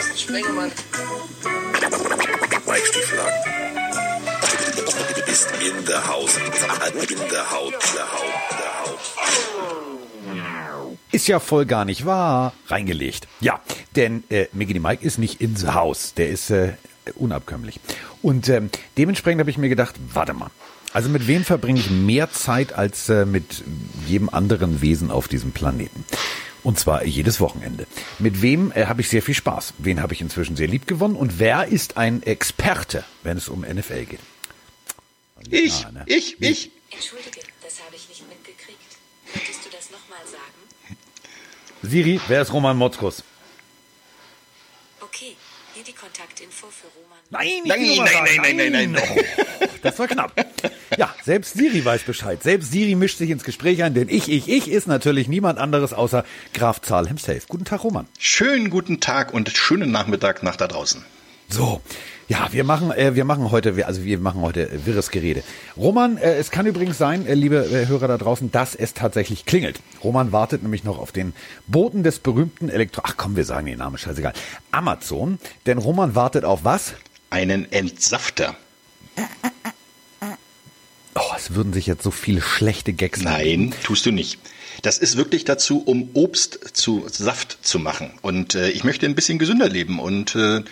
Carsten Spengemann. Mike Stieflagen. Ist in der Haus. In der Haut. Der Haut. Der Haut. Ist ja voll gar nicht wahr. Reingelegt. Ja, denn äh, Mickey Mike ist nicht ins Haus. Der ist äh, unabkömmlich. Und ähm, dementsprechend habe ich mir gedacht, warte mal. Also mit wem verbringe ich mehr Zeit als äh, mit jedem anderen Wesen auf diesem Planeten? Und zwar jedes Wochenende. Mit wem äh, habe ich sehr viel Spaß? Wen habe ich inzwischen sehr lieb gewonnen? Und wer ist ein Experte, wenn es um NFL geht? Ich, Ah, ne? ich, ich. Entschuldige, das habe ich nicht mitgekriegt. Könntest du das nochmal sagen? Siri, wer ist Roman Motzkus? Kontaktinfo für Roman. Nein, Nein, nein, nein, nein, nein, nein. Oh, das war knapp. Ja, selbst Siri weiß Bescheid. Selbst Siri mischt sich ins Gespräch ein, denn ich, ich, ich ist natürlich niemand anderes außer Graf Zahl himself. Guten Tag, Roman. Schönen guten Tag und schönen Nachmittag nach da draußen. So, ja, wir machen, äh, wir machen heute, wir- also wir machen heute äh, wirres Gerede. Roman, äh, es kann übrigens sein, äh, liebe äh, Hörer da draußen, dass es tatsächlich klingelt. Roman wartet nämlich noch auf den Boten des berühmten Elektro... Ach komm, wir sagen den Namen, scheißegal. Amazon, denn Roman wartet auf was? Einen Entsafter. Oh, es würden sich jetzt so viele schlechte Gags Nein, tust du nicht. Das ist wirklich dazu, um Obst zu Saft zu machen. Und äh, ich möchte ein bisschen gesünder leben und äh,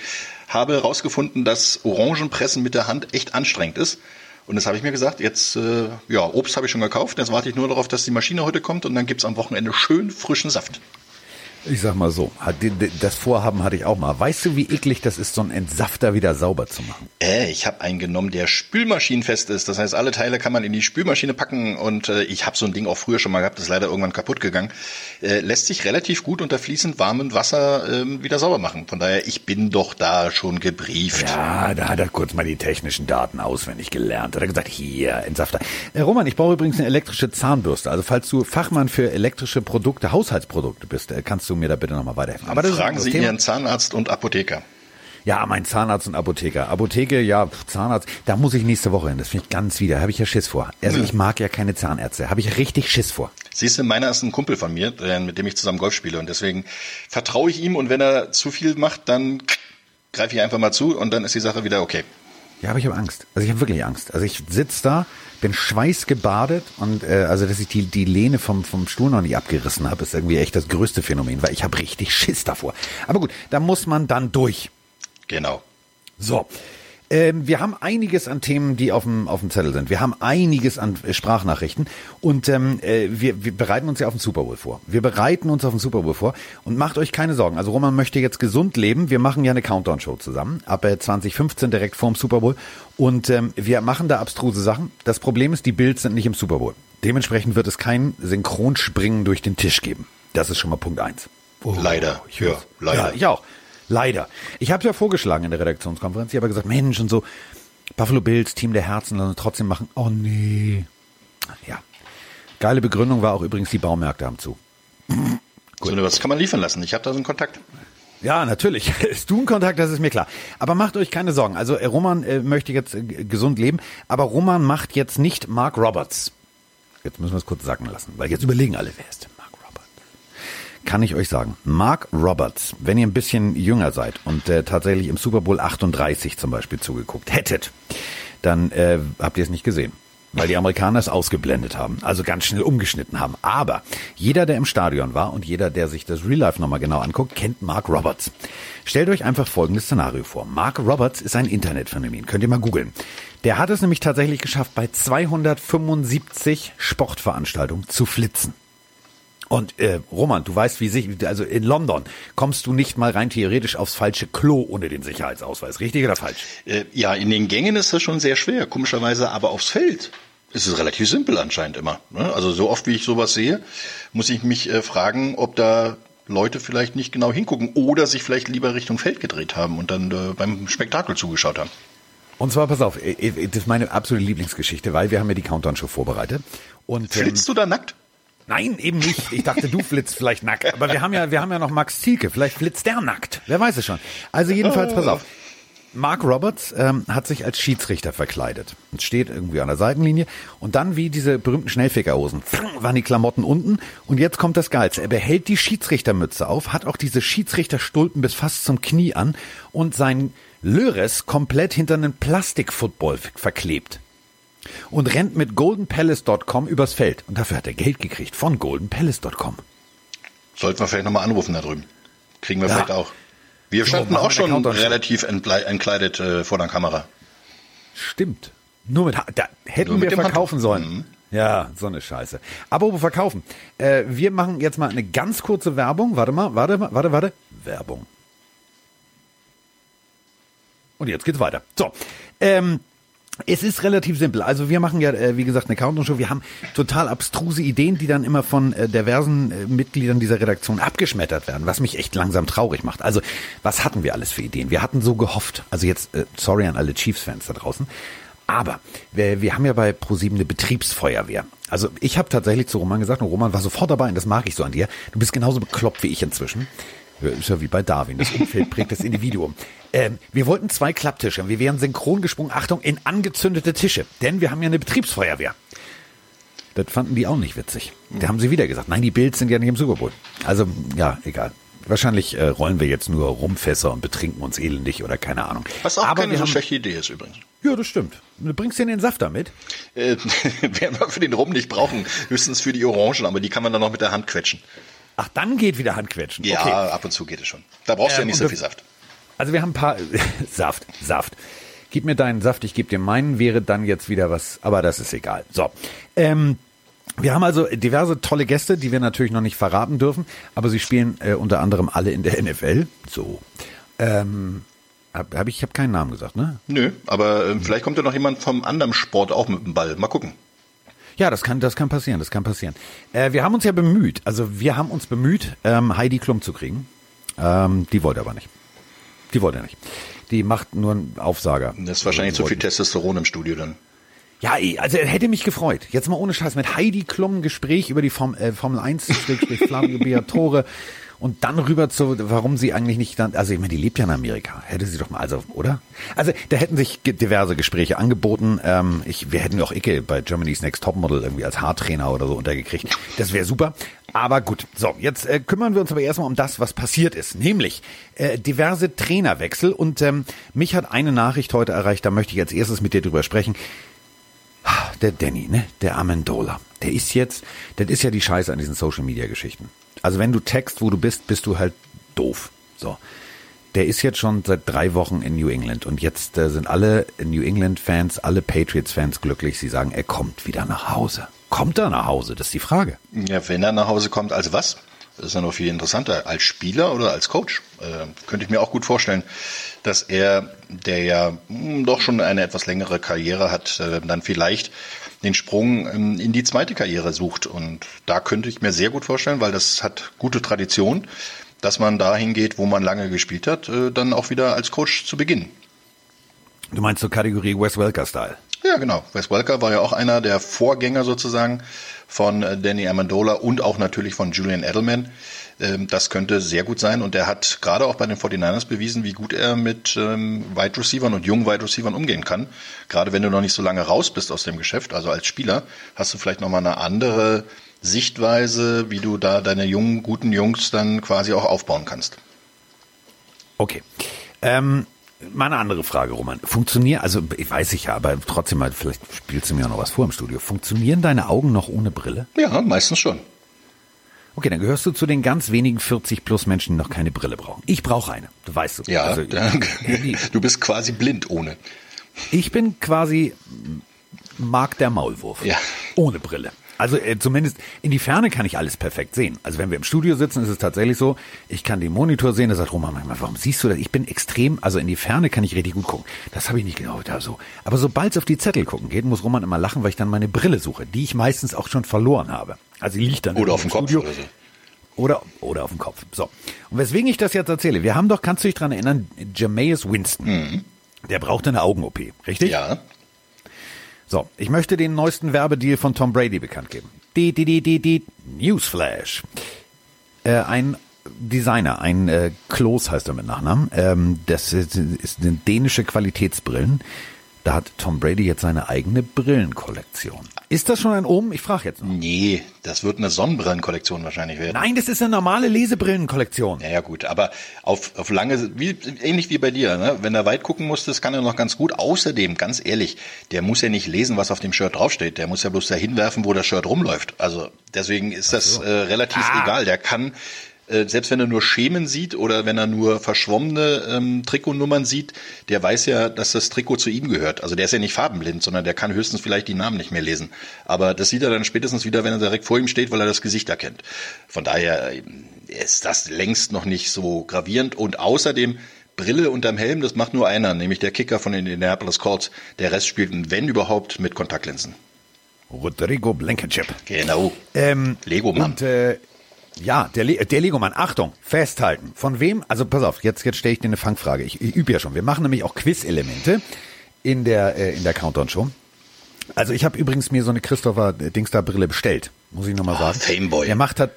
habe herausgefunden, dass Orangenpressen mit der Hand echt anstrengend ist. Und das habe ich mir gesagt, jetzt, äh, ja, Obst habe ich schon gekauft, jetzt warte ich nur darauf, dass die Maschine heute kommt und dann gibt's am Wochenende schön frischen Saft. Ich sag mal so, das Vorhaben hatte ich auch mal. Weißt du, wie eklig das ist, so einen Entsafter wieder sauber zu machen? Äh, ich habe einen genommen, der spülmaschinenfest ist. Das heißt, alle Teile kann man in die Spülmaschine packen und äh, ich habe so ein Ding auch früher schon mal gehabt, das ist leider irgendwann kaputt gegangen. Äh, lässt sich relativ gut unter fließend warmem Wasser ähm, wieder sauber machen. Von daher, ich bin doch da schon gebrieft. Ja, da hat er kurz mal die technischen Daten auswendig gelernt. Hat er gesagt, hier, Entsafter. Äh, Roman, ich brauche übrigens eine elektrische Zahnbürste. Also falls du Fachmann für elektrische Produkte, Haushaltsprodukte bist, äh, kannst du mir da bitte nochmal weiterhelfen. Aber fragen Sie Thema. Ihren Zahnarzt und Apotheker. Ja, mein Zahnarzt und Apotheker. Apotheke, ja, Zahnarzt, da muss ich nächste Woche hin. Das finde ich ganz wieder. Habe ich ja Schiss vor. Also ich mag ja keine Zahnärzte. Habe ich richtig Schiss vor. Siehst du, meiner ist ein Kumpel von mir, mit dem ich zusammen Golf spiele und deswegen vertraue ich ihm und wenn er zu viel macht, dann greife ich einfach mal zu und dann ist die Sache wieder okay. Ja, aber ich habe Angst. Also ich habe wirklich Angst. Also ich sitz da, bin schweißgebadet und äh, also dass ich die die Lehne vom vom Stuhl noch nicht abgerissen habe, ist irgendwie echt das größte Phänomen, weil ich habe richtig Schiss davor. Aber gut, da muss man dann durch. Genau. So. Ähm, wir haben einiges an Themen, die auf dem, auf dem Zettel sind. Wir haben einiges an äh, Sprachnachrichten und ähm, äh, wir, wir bereiten uns ja auf den Super Bowl vor. Wir bereiten uns auf den Super Bowl vor und macht euch keine Sorgen. Also Roman möchte jetzt gesund leben. Wir machen ja eine Countdown-Show zusammen ab äh, 2015 direkt vorm Super Bowl und ähm, wir machen da abstruse Sachen. Das Problem ist, die Bills sind nicht im Super Bowl. Dementsprechend wird es kein Synchronspringen durch den Tisch geben. Das ist schon mal Punkt eins. Oh, Leider. Ich Ja, leider. Ja, ich auch. Leider. Ich habe ja vorgeschlagen in der Redaktionskonferenz. Ich habe gesagt, Mensch und so, Buffalo Bills, Team der Herzen, lassen trotzdem machen. Oh nee. Ja. Geile Begründung war auch übrigens, die Baumärkte haben zu. So eine was kann man liefern lassen. Ich habe da so einen Kontakt. Ja, natürlich. Ist du ein Kontakt, das ist mir klar. Aber macht euch keine Sorgen. Also äh, Roman äh, möchte jetzt äh, gesund leben, aber Roman macht jetzt nicht Mark Roberts. Jetzt müssen wir es kurz sacken lassen, weil jetzt überlegen alle, wer ist? Kann ich euch sagen. Mark Roberts, wenn ihr ein bisschen jünger seid und äh, tatsächlich im Super Bowl 38 zum Beispiel zugeguckt hättet, dann äh, habt ihr es nicht gesehen. Weil die Amerikaner es ausgeblendet haben, also ganz schnell umgeschnitten haben. Aber jeder, der im Stadion war und jeder, der sich das Real Life nochmal genau anguckt, kennt Mark Roberts. Stellt euch einfach folgendes Szenario vor. Mark Roberts ist ein Internetphänomen. Könnt ihr mal googeln. Der hat es nämlich tatsächlich geschafft, bei 275 Sportveranstaltungen zu flitzen. Und äh, Roman, du weißt, wie sich, also in London kommst du nicht mal rein theoretisch aufs falsche Klo ohne den Sicherheitsausweis. Richtig oder falsch? Äh, ja, in den Gängen ist das schon sehr schwer, komischerweise, aber aufs Feld ist es relativ simpel anscheinend immer. Ne? Also so oft wie ich sowas sehe, muss ich mich äh, fragen, ob da Leute vielleicht nicht genau hingucken oder sich vielleicht lieber Richtung Feld gedreht haben und dann äh, beim Spektakel zugeschaut haben. Und zwar, pass auf, äh, äh, das ist meine absolute Lieblingsgeschichte, weil wir haben ja die Countdown-Show vorbereitet. Und, ähm, Flitzt du da nackt? Nein, eben nicht. Ich dachte, du flitzt vielleicht nackt. Aber wir haben ja, wir haben ja noch Max Zielke. Vielleicht flitzt der nackt. Wer weiß es schon. Also jedenfalls, pass auf. Mark Roberts ähm, hat sich als Schiedsrichter verkleidet und steht irgendwie an der Seitenlinie und dann wie diese berühmten Schnellfickerhosen waren die Klamotten unten und jetzt kommt das Geilste. Er behält die Schiedsrichtermütze auf, hat auch diese Schiedsrichterstulpen bis fast zum Knie an und sein Löres komplett hinter einen Plastikfootball verklebt und rennt mit goldenpalace.com übers Feld und dafür hat er Geld gekriegt von goldenpalace.com. Sollten wir vielleicht nochmal anrufen da drüben. Kriegen wir Ja. vielleicht auch. Wir standen auch schon relativ entkleidet äh, vor der Kamera. Stimmt. Nur mit, da hätten Nur mit wir dem verkaufen Handtuch. sollen. Mhm. Ja, so eine Scheiße. Aber verkaufen. Äh, wir machen jetzt mal eine ganz kurze Werbung. Warte mal, warte, mal, warte, warte. Werbung. Und jetzt geht's weiter. So. Ähm, es ist relativ simpel. Also wir machen ja, äh, wie gesagt, eine Countdown-Show. Wir haben total abstruse Ideen, die dann immer von äh, diversen äh, Mitgliedern dieser Redaktion abgeschmettert werden, was mich echt langsam traurig macht. Also was hatten wir alles für Ideen? Wir hatten so gehofft, also jetzt, äh, sorry an alle Chiefs-Fans da draußen, aber wir, wir haben ja bei ProSieben eine Betriebsfeuerwehr. Also ich habe tatsächlich zu Roman gesagt, und Roman war sofort dabei, und das mag ich so an dir. Du bist genauso bekloppt wie ich inzwischen. Ist ja wie bei Darwin, das Umfeld prägt das Individuum. Ähm, wir wollten zwei Klapptische. Wir wären synchron gesprungen, Achtung, in angezündete Tische. Denn wir haben ja eine Betriebsfeuerwehr. Das fanden die auch nicht witzig. Da haben sie wieder gesagt, nein, die Bills sind ja nicht im Super Bowl. Also, ja, egal. Wahrscheinlich äh, rollen wir jetzt nur Rumfässer und betrinken uns elendig oder keine Ahnung. Was auch Aber keine so haben, schlechte Idee ist übrigens. Ja, das stimmt. Du bringst dir den Saft damit? Äh, werden wir für den Rum nicht brauchen. Höchstens für die Orangen, aber die kann man dann noch mit der Hand quetschen. Ach, dann geht wieder Handquetschen. Ja, Okay. ab und zu geht es schon. Da brauchst du ja Ähm, nicht so viel Saft. Also wir haben ein paar Saft, Saft. Gib mir deinen Saft, ich gebe dir meinen, wäre dann jetzt wieder was, aber das ist egal. So. Ähm, wir haben also diverse tolle Gäste, die wir natürlich noch nicht verraten dürfen, aber sie spielen äh, unter anderem alle in der NFL. So. Ähm, hab, hab ich, ich habe keinen Namen gesagt, ne? Nö, aber äh, vielleicht kommt ja noch jemand vom anderen Sport auch mit dem Ball. Mal gucken. Ja, das kann, das kann passieren, das kann passieren. Äh, wir haben uns ja bemüht, also wir haben uns bemüht, ähm, Heidi Klum zu kriegen. Ähm, die wollte aber nicht. Die wollte nicht. Die macht nur einen Aufsager. Das ist wahrscheinlich zu viel Testosteron im Studio dann. Ja, also hätte mich gefreut. Jetzt mal ohne Scheiß mit Heidi Klum ein Gespräch über die Form, äh, Formel 1 Flavio Beatore und dann rüber zu, warum sie eigentlich nicht dann, also ich meine, die lebt ja in Amerika. Hätte sie doch mal, also, oder? Also da hätten sich diverse Gespräche angeboten. Ähm, ich, wir hätten auch Icke bei Germany's Next Topmodel irgendwie als Haartrainer oder so untergekriegt. Das wäre super. Aber gut, so, jetzt äh, kümmern wir uns aber erstmal um das, was passiert ist. Nämlich äh, diverse Trainerwechsel. Und ähm, mich hat eine Nachricht heute erreicht, da möchte ich als erstes mit dir drüber sprechen. Der Danny, ne? Der Amendola. Der ist jetzt, das ist ja die Scheiße an diesen Social Media Geschichten. Also wenn du text, wo du bist, bist du halt doof. So. Der ist jetzt schon seit drei Wochen in New England und jetzt äh, sind alle New England Fans, alle Patriots Fans glücklich. Sie sagen, er kommt wieder nach Hause. Kommt er nach Hause? Das ist die Frage. Ja, wenn er nach Hause kommt, als was? Das ist ja noch viel interessanter. Als Spieler oder als Coach? Äh, könnte ich mir auch gut vorstellen, dass er, der ja mh, doch schon eine etwas längere Karriere hat, äh, dann vielleicht den Sprung ähm, in die zweite Karriere sucht. Und da könnte ich mir sehr gut vorstellen, weil das hat gute Tradition, dass man dahin geht, wo man lange gespielt hat, äh, dann auch wieder als Coach zu beginnen. Du meinst so Kategorie Wes Welker-Style? Ja, genau. Wes Welker war ja auch einer der Vorgänger sozusagen von äh, Danny Amendola und auch natürlich von Julian Edelman. Ähm, Das könnte sehr gut sein und er hat gerade auch bei den 49ers bewiesen, wie gut er mit ähm, Wide Receivern und jungen Wide Receivern umgehen kann. Gerade wenn du noch nicht so lange raus bist aus dem Geschäft, also als Spieler, hast du vielleicht nochmal eine andere Sichtweise, wie du da deine jungen, guten Jungs dann quasi auch aufbauen kannst. Okay. Ähm, mal eine andere Frage, Roman. Funktioniert, also ich weiß ich ja, aber trotzdem mal, vielleicht spielst du mir auch noch was vor im Studio. Funktionieren deine Augen noch ohne Brille? Ja, meistens schon. Okay, dann gehörst du zu den ganz wenigen 40 plus Menschen, die noch keine Brille brauchen. Ich brauche eine, du weißt du. Ja, Also, du bist quasi blind ohne. ich bin quasi Mark der Maulwurf. Ja. Ohne Brille. Also äh, zumindest in die Ferne kann ich alles perfekt sehen. Also wenn wir im Studio sitzen, ist es tatsächlich so, ich kann den Monitor sehen, da sagt Roman manchmal, warum siehst du das? Ich bin extrem, also in die Ferne kann ich richtig gut gucken. Das habe ich nicht genau da so. Aber sobald es auf die Zettel gucken geht, muss Roman immer lachen, weil ich dann meine Brille suche, die ich meistens auch schon verloren habe. Also die liegt dann Oder auf dem Kopf Studio. oder so. Oder, oder auf dem Kopf. So. Und weswegen ich das jetzt erzähle, wir haben doch, kannst du dich dran erinnern, Jameis Winston. Der brauchte eine Augen-OP, richtig? Mhm. Ja, So, ich möchte den neuesten Werbedeal von Tom Brady bekannt geben. Die, die, die, die, die, Newsflash. Äh, ein Designer, ein äh, Klos heißt er mit Nachnamen. Ähm, das ist, ist eine dänische Qualitätsbrillen. Da hat Tom Brady jetzt seine eigene Brillenkollektion. Ist das schon ein Omen? Ich frage jetzt noch. Nee, das wird eine Sonnenbrillenkollektion wahrscheinlich werden. Nein, das ist eine normale Lesebrillenkollektion. Ja, ja gut, aber auf, auf lange, wie, ähnlich wie bei dir, ne? wenn er weit gucken muss, das kann er noch ganz gut. Außerdem, ganz ehrlich, der muss ja nicht lesen, was auf dem Shirt draufsteht. Der muss ja bloß dahin werfen, wo das Shirt rumläuft. Also deswegen ist das äh, relativ Ah. egal. Der kann, äh, selbst wenn er nur Schemen sieht oder wenn er nur verschwommene ähm, Trikotnummern sieht, der weiß ja, dass das Trikot zu ihm gehört. Also der ist ja nicht farbenblind, sondern der kann höchstens vielleicht die Namen nicht mehr lesen. Aber das sieht er dann spätestens wieder, wenn er direkt vor ihm steht, weil er das Gesicht erkennt. Von daher äh, ist das längst noch nicht so gravierend. Und außerdem Brille unterm Helm, das macht nur einer, nämlich der Kicker von den Indianapolis Colts. Der Rest spielt, wenn überhaupt, mit Kontaktlinsen. Rodrigo Blankenship. Genau. Ähm, Lego-Mann. Und äh, ja, der, Le der Legomann. Achtung, festhalten. Von wem? Also pass auf, jetzt, jetzt stelle ich dir eine Fangfrage. Ich, ich übe ja schon. Wir machen nämlich auch Quiz-Elemente in der, äh, in der Countdown-Show. Also ich habe übrigens mir so eine Christopher Dingsda-Brille bestellt. Muss ich nochmal Ah, sagen. Fameboy. Der macht hat.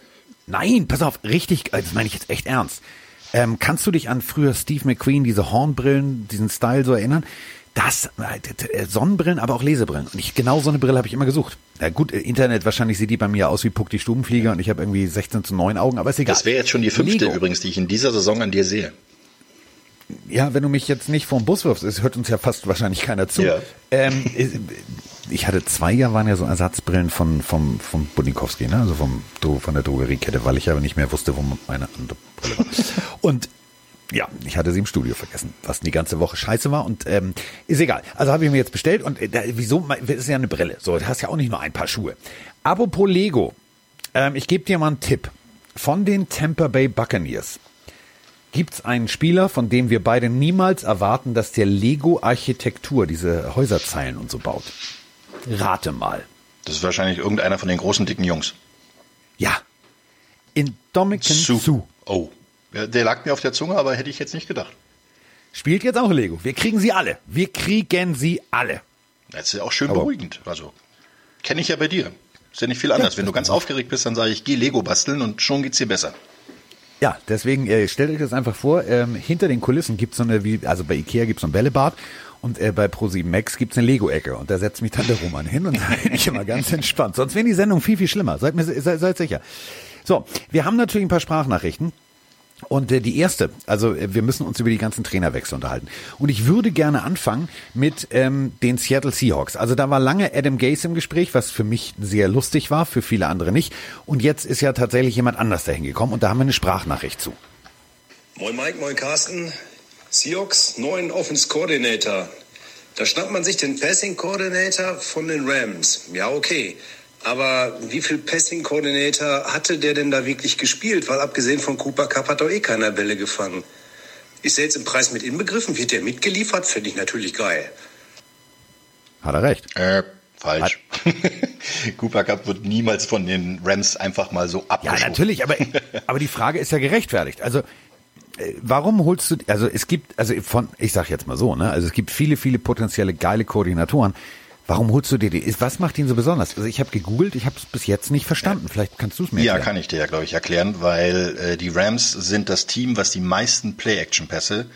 Nein, pass auf, richtig, äh, das meine ich jetzt echt ernst. Ähm, kannst du dich an früher Steve McQueen, diese Hornbrillen, diesen Style so erinnern? Das, äh, Sonnenbrillen, aber auch Lesebrillen. Und ich, genau so eine Brille habe ich immer gesucht. Na gut, äh, Internet, wahrscheinlich sieht die bei mir aus wie Puck die Stubenflieger und ich habe irgendwie 16 zu 9 Augen, aber ist egal. Das wäre jetzt schon die fünfte Lego. übrigens, die ich in dieser Saison an dir sehe. Ja, wenn du mich jetzt nicht vom Bus wirfst, es hört uns ja fast wahrscheinlich keiner zu. Ja. Ähm, ich hatte zwei Jahre waren ja so Ersatzbrillen von vom vom Budnikowski, ne? also vom von der Drogeriekette, weil ich aber nicht mehr wusste, wo meine andere Brille war. Und ja, ich hatte sie im Studio vergessen, was die ganze Woche scheiße war und ähm, ist egal. Also habe ich mir jetzt bestellt und äh, wieso? Das ist ja eine Brille. So, du hast ja auch nicht nur ein paar Schuhe. Apropos Lego, ähm, ich gebe dir mal einen Tipp von den Tampa Bay Buccaneers gibt's einen Spieler, von dem wir beide niemals erwarten, dass der Lego-Architektur, diese Häuserzeilen und so baut. Rate mal. Das ist wahrscheinlich irgendeiner von den großen, dicken Jungs. Ja. In Dominican Su. Su. Oh. Ja, Der lag mir auf der Zunge, aber hätte ich jetzt nicht gedacht. Spielt jetzt auch Lego. Wir kriegen sie alle. Wir kriegen sie alle. Das ist ja auch schön Aber- beruhigend. Also, kenne ich ja bei dir. Ist ja nicht viel anders. Wenn du ganz aufgeregt bist, dann sage ich, geh Lego basteln und schon geht's dir besser. Ja, deswegen äh, stellt euch das einfach vor, ähm, hinter den Kulissen gibt's so eine, wie, also bei Ikea gibt's so ein Bällebad und äh, bei Pro7 Max gibt's eine Lego-Ecke und da setzt mich dann der Roman hin und da bin ich immer ganz entspannt. Sonst wäre die Sendung viel, viel schlimmer. Seid, mir, seid, seid sicher. So, wir haben natürlich ein paar Sprachnachrichten. Und äh, die erste, also äh, wir müssen uns über die ganzen Trainerwechsel unterhalten. Und ich würde gerne anfangen mit ähm, den Seattle Seahawks. Also da war lange Adam Gase im Gespräch, was für mich sehr lustig war, für viele andere nicht. Und jetzt ist ja tatsächlich jemand anders dahin gekommen und da haben wir eine Sprachnachricht zu. Moin Mike, moin Carsten. Seahawks, neuen Offense Coordinator. Da schnappt man sich den Passing Coordinator von den Rams. Ja, okay. Aber wie viel Passing Coordinator hatte der denn da wirklich gespielt? Weil abgesehen von Cooper Cup hat doch eh keiner Bälle gefangen. Ist der jetzt im Preis mit inbegriffen? Wird der mitgeliefert? Finde ich natürlich geil. Hat er recht. Äh, falsch. Cooper Cup wird niemals von den Rams einfach mal so Ja, abgeschoben. natürlich, aber, aber die Frage ist ja gerechtfertigt. Also, äh, warum holst du, also es gibt, also von, ich sag jetzt mal so, ne, also es gibt viele, viele potenzielle geile Koordinatoren. Warum holst du dir die? Was macht ihn so besonders? Also ich habe gegoogelt, ich habe es bis jetzt nicht verstanden. Vielleicht kannst du es mir Ja, erklären. kann ich dir ja, glaube ich, erklären, weil äh, die Rams sind das Team, was die meisten Play-Action-Pässe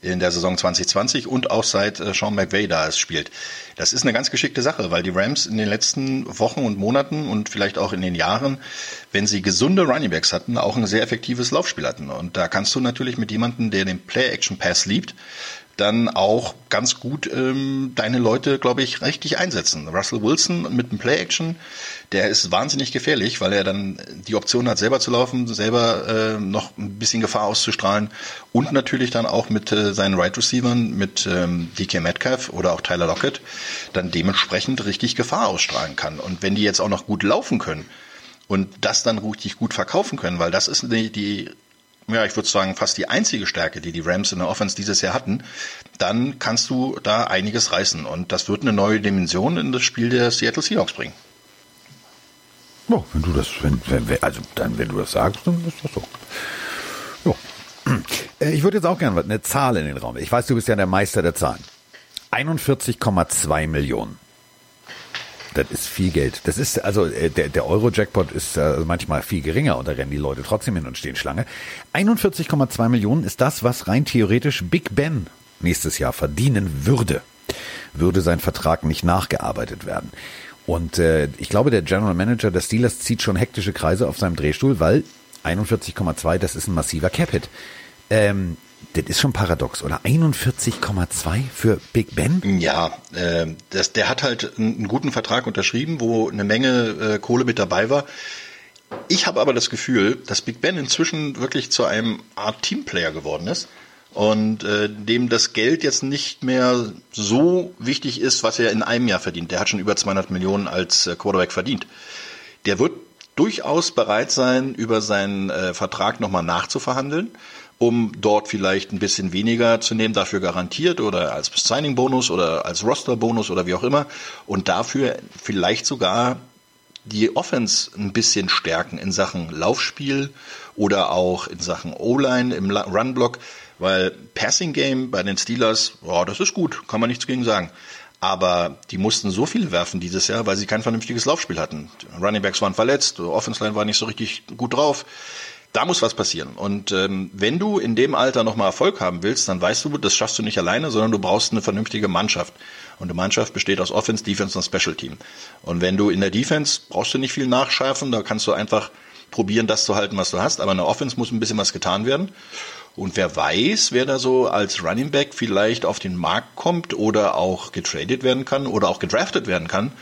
in der Saison 2020 und auch seit äh, Sean McVay da es spielt. Das ist eine ganz geschickte Sache, weil die Rams in den letzten Wochen und Monaten und vielleicht auch in den Jahren, wenn sie gesunde Runningbacks hatten, auch ein sehr effektives Laufspiel hatten. Und da kannst du natürlich mit jemandem, der den Play-Action-Pass liebt, dann auch ganz gut ähm, deine Leute, glaube ich, richtig einsetzen. Russell Wilson mit dem Play-Action, der ist wahnsinnig gefährlich, weil er dann die Option hat, selber zu laufen, selber äh, noch ein bisschen Gefahr auszustrahlen und natürlich dann auch mit äh, seinen Right Receivern, mit ähm, DK Metcalf oder auch Tyler Lockett, dann dementsprechend richtig Gefahr ausstrahlen kann. Und wenn die jetzt auch noch gut laufen können und das dann richtig gut verkaufen können, weil das ist die, die ja, ich würde sagen, fast die einzige Stärke, die die Rams in der Offense dieses Jahr hatten, dann kannst du da einiges reißen. Und das wird eine neue Dimension in das Spiel der Seattle Seahawks bringen. Oh, wenn du das, wenn, wenn, wenn- also dann, wenn du das sagst, dann ist das so. Ja. Äh, Ich würde jetzt auch gerne eine Zahl in den Raum. Ich weiß, du bist ja der Meister der Zahlen. 41,2 Millionen. Das ist viel Geld. Das ist, also äh, der, der Euro-Jackpot ist äh, manchmal viel geringer und da rennen die Leute trotzdem hin und stehen Schlange. 41,2 Millionen ist das, was rein theoretisch Big Ben nächstes Jahr verdienen würde. Würde sein Vertrag nicht nachgearbeitet werden. Und äh, ich glaube, der General Manager der Steelers zieht schon hektische Kreise auf seinem Drehstuhl, weil 41,2, das ist ein massiver Cap-Hit. Ähm, das ist schon paradox, oder? 41,2 für Big Ben? Ja, äh, das, der hat halt einen guten Vertrag unterschrieben, wo eine Menge äh, Kohle mit dabei war. Ich habe aber das Gefühl, dass Big Ben inzwischen wirklich zu einem Art Teamplayer geworden ist und äh, dem das Geld jetzt nicht mehr so wichtig ist, was er in einem Jahr verdient. Der hat schon über 200 Millionen als äh, Quarterback verdient. Der wird durchaus bereit sein, über seinen äh, Vertrag nochmal nachzuverhandeln um dort vielleicht ein bisschen weniger zu nehmen, dafür garantiert oder als Signing-Bonus oder als Roster-Bonus oder wie auch immer und dafür vielleicht sogar die Offense ein bisschen stärken in Sachen Laufspiel oder auch in Sachen O-Line im Run-Block, weil Passing Game bei den Steelers, oh, das ist gut, kann man nichts gegen sagen. Aber die mussten so viel werfen dieses Jahr, weil sie kein vernünftiges Laufspiel hatten. Running Backs waren verletzt, Offense Line war nicht so richtig gut drauf da muss was passieren. Und ähm, wenn du in dem Alter nochmal Erfolg haben willst, dann weißt du, das schaffst du nicht alleine, sondern du brauchst eine vernünftige Mannschaft. Und eine Mannschaft besteht aus Offense, Defense und Special Team. Und wenn du in der Defense brauchst du nicht viel nachschärfen, da kannst du einfach probieren, das zu halten, was du hast. Aber in der Offense muss ein bisschen was getan werden. Und wer weiß, wer da so als Running Back vielleicht auf den Markt kommt oder auch getradet werden kann oder auch gedraftet werden kann,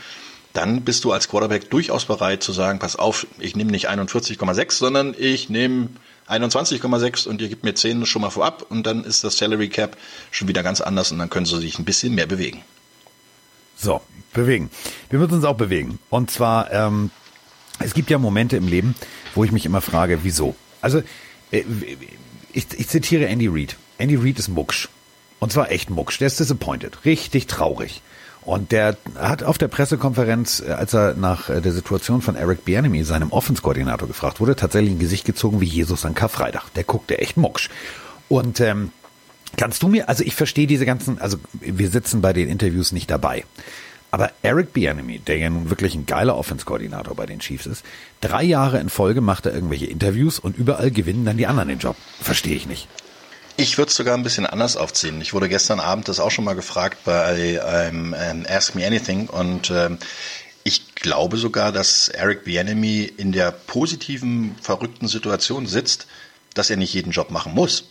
dann bist du als Quarterback durchaus bereit zu sagen, pass auf, ich nehme nicht 41,6, sondern ich nehme 21,6 und ihr gebt mir 10 schon mal vorab und dann ist das Salary Cap schon wieder ganz anders und dann können sie sich ein bisschen mehr bewegen. So, bewegen. Wir müssen uns auch bewegen. Und zwar, ähm, es gibt ja Momente im Leben, wo ich mich immer frage, wieso? Also, äh, ich, ich zitiere Andy Reid. Andy Reid ist mucksch. Und zwar echt mucksch. Der ist disappointed. Richtig traurig. Und der hat auf der Pressekonferenz, äh, als er nach äh, der Situation von Eric Bieniemy, seinem Offenskoordinator, gefragt wurde, tatsächlich ein Gesicht gezogen wie Jesus an Karfreitag. Der guckte echt mucksch. Und ähm, kannst du mir, also ich verstehe diese ganzen, also wir sitzen bei den Interviews nicht dabei. Aber Eric Bieniemy, der ja nun wirklich ein geiler Offenskoordinator bei den Chiefs ist, drei Jahre in Folge macht er irgendwelche Interviews und überall gewinnen dann die anderen den Job. Verstehe ich nicht. Ich würde es sogar ein bisschen anders aufziehen. Ich wurde gestern Abend das auch schon mal gefragt bei ähm, ähm, Ask Me Anything und ähm, ich glaube sogar, dass Eric Bienemy in der positiven, verrückten Situation sitzt, dass er nicht jeden Job machen muss.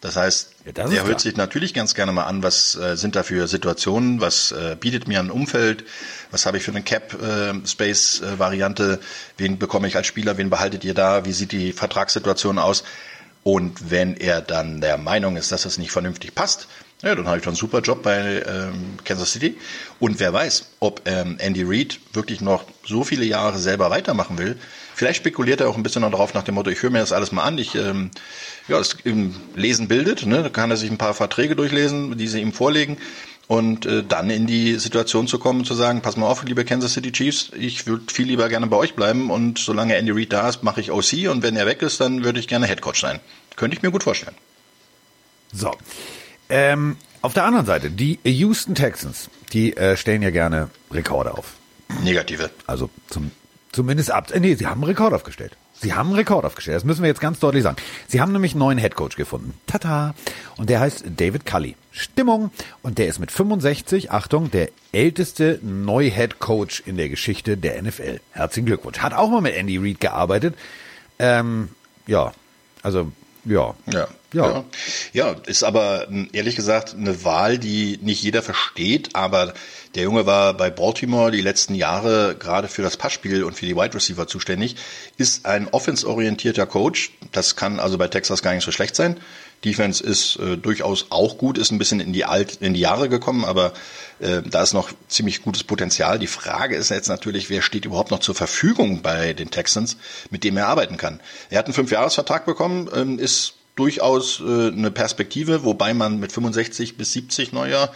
Das heißt, ja, das er hört sich natürlich ganz gerne mal an, was äh, sind da für Situationen, was äh, bietet mir ein Umfeld, was habe ich für eine Cap-Space-Variante, äh, wen bekomme ich als Spieler, wen behaltet ihr da, wie sieht die Vertragssituation aus. Und wenn er dann der Meinung ist, dass es nicht vernünftig passt, ja, dann habe ich doch einen super Job bei ähm, Kansas City. Und wer weiß, ob ähm, Andy Reid wirklich noch so viele Jahre selber weitermachen will. Vielleicht spekuliert er auch ein bisschen noch darauf nach dem Motto, ich höre mir das alles mal an. Ich, ähm, ja, das Lesen bildet. Ne? Da kann er sich ein paar Verträge durchlesen, die sie ihm vorlegen. Und äh, dann in die Situation zu kommen, zu sagen, pass mal auf, liebe Kansas City Chiefs, ich würde viel lieber gerne bei euch bleiben und solange Andy Reid da ist, mache ich OC und wenn er weg ist, dann würde ich gerne Head Coach sein. Könnte ich mir gut vorstellen. So. Ähm, auf der anderen Seite, die Houston Texans, die äh, stellen ja gerne Rekorde auf. Negative. Also zum, zumindest ab. Äh, nee, sie haben einen Rekord aufgestellt. Sie haben einen Rekord aufgestellt. Das müssen wir jetzt ganz deutlich sagen. Sie haben nämlich einen neuen Headcoach gefunden. Tata. Und der heißt David Cully. Stimmung. Und der ist mit 65, Achtung, der älteste Neu-Headcoach in der Geschichte der NFL. Herzlichen Glückwunsch. Hat auch mal mit Andy Reid gearbeitet. Ähm, ja, also ja. Ja. Ja. ja, ist aber ehrlich gesagt eine Wahl, die nicht jeder versteht, aber der Junge war bei Baltimore die letzten Jahre gerade für das Passspiel und für die Wide Receiver zuständig, ist ein offensorientierter Coach. Das kann also bei Texas gar nicht so schlecht sein. Defense ist äh, durchaus auch gut, ist ein bisschen in die alt, in die Jahre gekommen, aber äh, da ist noch ziemlich gutes Potenzial. Die Frage ist jetzt natürlich, wer steht überhaupt noch zur Verfügung bei den Texans, mit dem er arbeiten kann. Er hat einen Fünfjahresvertrag bekommen, ähm, ist durchaus äh, eine Perspektive, wobei man mit 65 bis 70 Neujahr,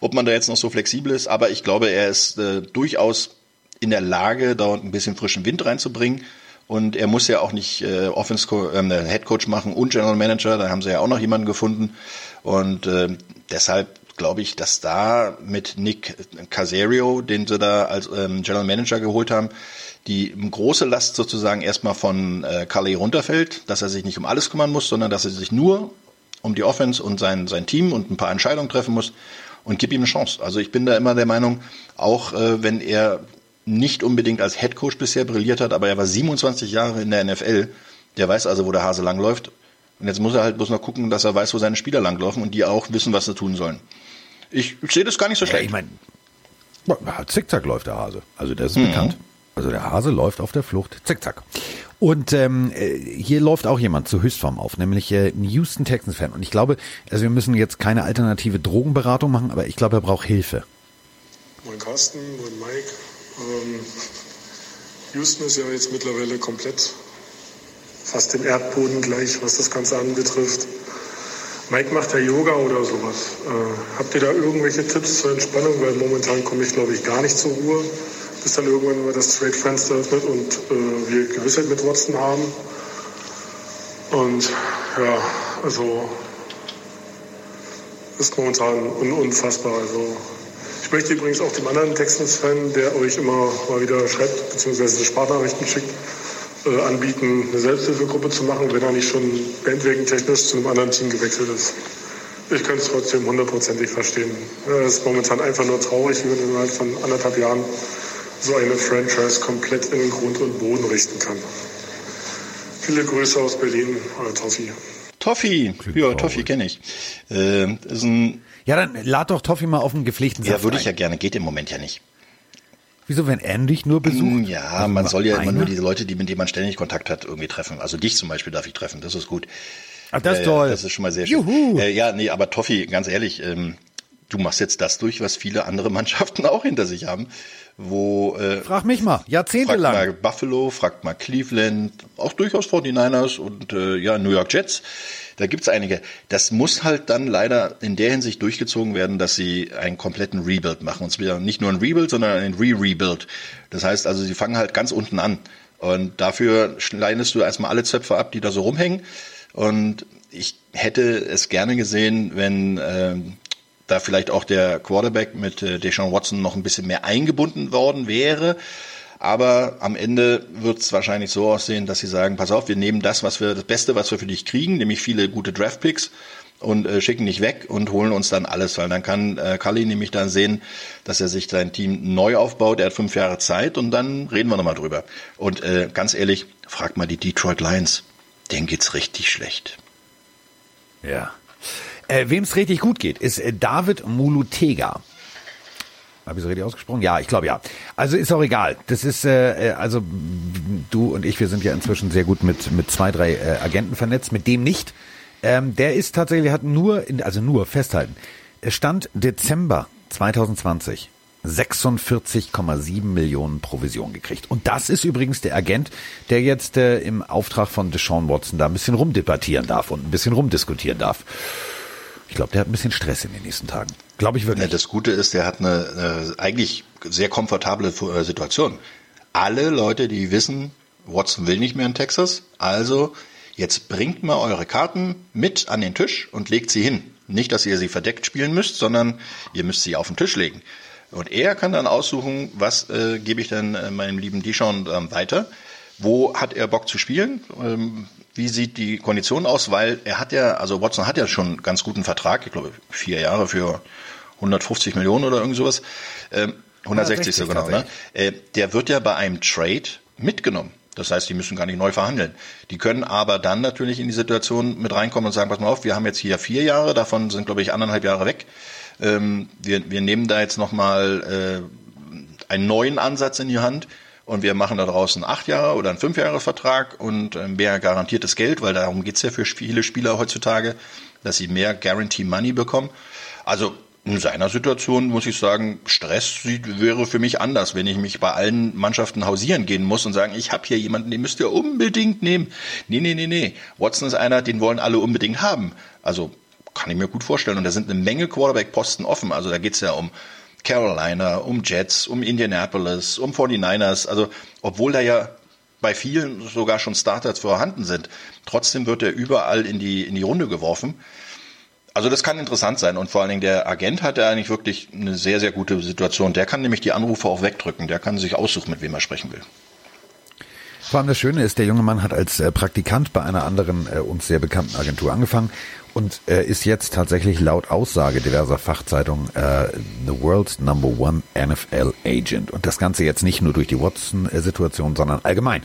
ob man da jetzt noch so flexibel ist, aber ich glaube, er ist äh, durchaus in der Lage, da ein bisschen frischen Wind reinzubringen. Und er muss ja auch nicht äh, Offense äh, Head Coach machen und General Manager, da haben sie ja auch noch jemanden gefunden. Und äh, deshalb glaube ich, dass da mit Nick Casario, den sie da als ähm, General Manager geholt haben, die große Last sozusagen erstmal von äh, Cully runterfällt, dass er sich nicht um alles kümmern muss, sondern dass er sich nur um die Offense und sein, sein Team und ein paar Entscheidungen treffen muss und gib ihm eine Chance. Also ich bin da immer der Meinung, auch äh, wenn er nicht unbedingt als Head Coach bisher brilliert hat, aber er war 27 Jahre in der NFL, der weiß also, wo der Hase langläuft. Und jetzt muss er halt bloß noch gucken, dass er weiß, wo seine Spieler langlaufen und die auch wissen, was sie tun sollen. Ich, ich sehe das gar nicht so schlecht. Ja, ich meine, zickzack läuft der Hase. Also der ist mhm. bekannt. Also der Hase läuft auf der Flucht, zickzack. Und ähm, äh, hier läuft auch jemand zu Höchstform auf, nämlich äh, ein Houston Texans Fan. Und ich glaube, also wir müssen jetzt keine alternative Drogenberatung machen, aber ich glaube, er braucht Hilfe. Moin Carsten, moin Mike. Ähm, Houston ist ja jetzt mittlerweile komplett fast dem Erdboden gleich, was das Ganze anbetrifft. Mike macht ja Yoga oder sowas. Äh, habt ihr da irgendwelche Tipps zur Entspannung? Weil momentan komme ich, glaube ich, gar nicht zur Ruhe bis dann irgendwann mal das Trade-Fenster öffnet und äh, wir Gewissheit mit Watson haben. Und ja, also ist momentan un unfassbar. Also ich möchte übrigens auch dem anderen Texans-Fan, der euch immer mal wieder schreibt, beziehungsweise Sprachnachrichten schickt, äh, anbieten, eine Selbsthilfegruppe zu machen, wenn er nicht schon bandwegen technisch zu einem anderen Team gewechselt ist. Ich kann es trotzdem hundertprozentig verstehen. Es ist momentan einfach nur traurig, wie man innerhalb von anderthalb Jahren so eine Franchise komplett in den Grund und Boden richten kann. Viele Grüße aus Berlin, euer Toffi. Toffi, ja, Toffi kenne ich. Äh, ist ein ja, dann lad doch Toffi mal auf einen gepflegten Saft Ja, würde ich ja gerne, geht im Moment ja nicht. Wieso, wenn er dich nur besucht? Hm, ja, also man soll ja einer? immer nur diese Leute, die mit denen man ständig Kontakt hat, irgendwie treffen. Also dich zum Beispiel darf ich treffen, das ist gut. Ach, das ist äh, toll. Das ist schon mal sehr schön. Juhu. Äh, ja, nee, aber Toffi, ganz ehrlich, ähm, du machst jetzt das durch, was viele andere Mannschaften auch hinter sich haben wo äh, Frag mich mal, jahrzehntelang. Fragt mal Buffalo, fragt mal Cleveland, auch durchaus 49ers und äh, ja, New York Jets. Da gibt's einige. Das muss halt dann leider in der Hinsicht durchgezogen werden, dass sie einen kompletten Rebuild machen. Und zwar nicht nur ein Rebuild, sondern ein Re-Rebuild. Das heißt also, sie fangen halt ganz unten an. Und dafür schneidest du erstmal alle Zöpfe ab, die da so rumhängen. Und ich hätte es gerne gesehen, wenn äh, da vielleicht auch der Quarterback mit äh, Deshaun Watson noch ein bisschen mehr eingebunden worden wäre. Aber am Ende wird es wahrscheinlich so aussehen, dass sie sagen, pass auf, wir nehmen das, was wir, das Beste, was wir für dich kriegen, nämlich viele gute Draftpicks und äh, schicken dich weg und holen uns dann alles, weil dann kann äh, Cully nämlich dann sehen, dass er sich sein Team neu aufbaut. Er hat fünf Jahre Zeit und dann reden wir nochmal drüber. Und äh, ganz ehrlich, frag mal die Detroit Lions, denen geht's richtig schlecht. Ja. Äh, Wem es richtig gut geht, ist äh, David Mulutega. Habe ich so richtig ausgesprochen? Ja, ich glaube ja. Also ist auch egal. Das ist äh, äh, also du und ich, wir sind ja inzwischen sehr gut mit mit zwei, drei äh, Agenten vernetzt. Mit dem nicht. Ähm, der ist tatsächlich hat nur, in, also nur festhalten. Stand Dezember 2020 46,7 Millionen Provision gekriegt. Und das ist übrigens der Agent, der jetzt äh, im Auftrag von Deshaun Watson da ein bisschen rumdebattieren darf und ein bisschen rumdiskutieren darf. Ich glaube, der hat ein bisschen Stress in den nächsten Tagen. Glaube ich wirklich. Das Gute ist, der hat eine, eine eigentlich sehr komfortable äh, Situation. Alle Leute, die wissen, Watson will nicht mehr in Texas, also jetzt bringt mal eure Karten mit an den Tisch und legt sie hin. Nicht, dass ihr sie verdeckt spielen müsst, sondern ihr müsst sie auf den Tisch legen. Und er kann dann aussuchen, was äh, gebe ich denn äh, meinem lieben Dishon äh, weiter. Wo hat er Bock zu spielen? Ähm, wie sieht die Kondition aus? Weil er hat ja, also Watson hat ja schon einen ganz guten Vertrag, ich glaube vier Jahre für 150 Millionen oder irgend sowas. Ähm, 160 sogar noch, ne? Äh, der wird ja bei einem Trade mitgenommen. Das heißt, die müssen gar nicht neu verhandeln. Die können aber dann natürlich in die Situation mit reinkommen und sagen, pass mal auf, wir haben jetzt hier vier Jahre, davon sind, glaube ich, anderthalb Jahre weg. Ähm, wir, wir nehmen da jetzt nochmal äh, einen neuen Ansatz in die Hand und wir machen da draußen acht Jahre oder einen fünf Jahre Vertrag und äh, mehr garantiertes Geld, weil darum geht's ja für viele Spieler heutzutage, dass sie mehr Guarantee Money bekommen. Also in seiner Situation muss ich sagen, Stress wäre für mich anders, wenn ich mich bei allen Mannschaften hausieren gehen muss und sagen, ich habe hier jemanden, den müsst ihr unbedingt nehmen. Nee, nee, nee, nee. Watson ist einer, den wollen alle unbedingt haben. Also kann ich mir gut vorstellen. Und da sind eine Menge Quarterback-Posten offen. Also da geht's ja um Carolina, um Jets, um Indianapolis, um 49ers. Also obwohl da ja bei vielen sogar schon Starters vorhanden sind, trotzdem wird er überall in die, in die Runde geworfen. Also das kann interessant sein und vor allen Dingen der Agent hat ja eigentlich wirklich eine sehr, sehr gute Situation. Der kann nämlich die Anrufe auch wegdrücken. Der kann sich aussuchen, mit wem er sprechen will. Vor allem das Schöne ist, der junge Mann hat als äh, Praktikant bei einer anderen äh, uns sehr bekannten Agentur angefangen und äh, ist jetzt tatsächlich laut Aussage diverser Fachzeitungen äh, the world's number one NFL Agent. Und das Ganze jetzt nicht nur durch die Watson-Situation, sondern allgemein.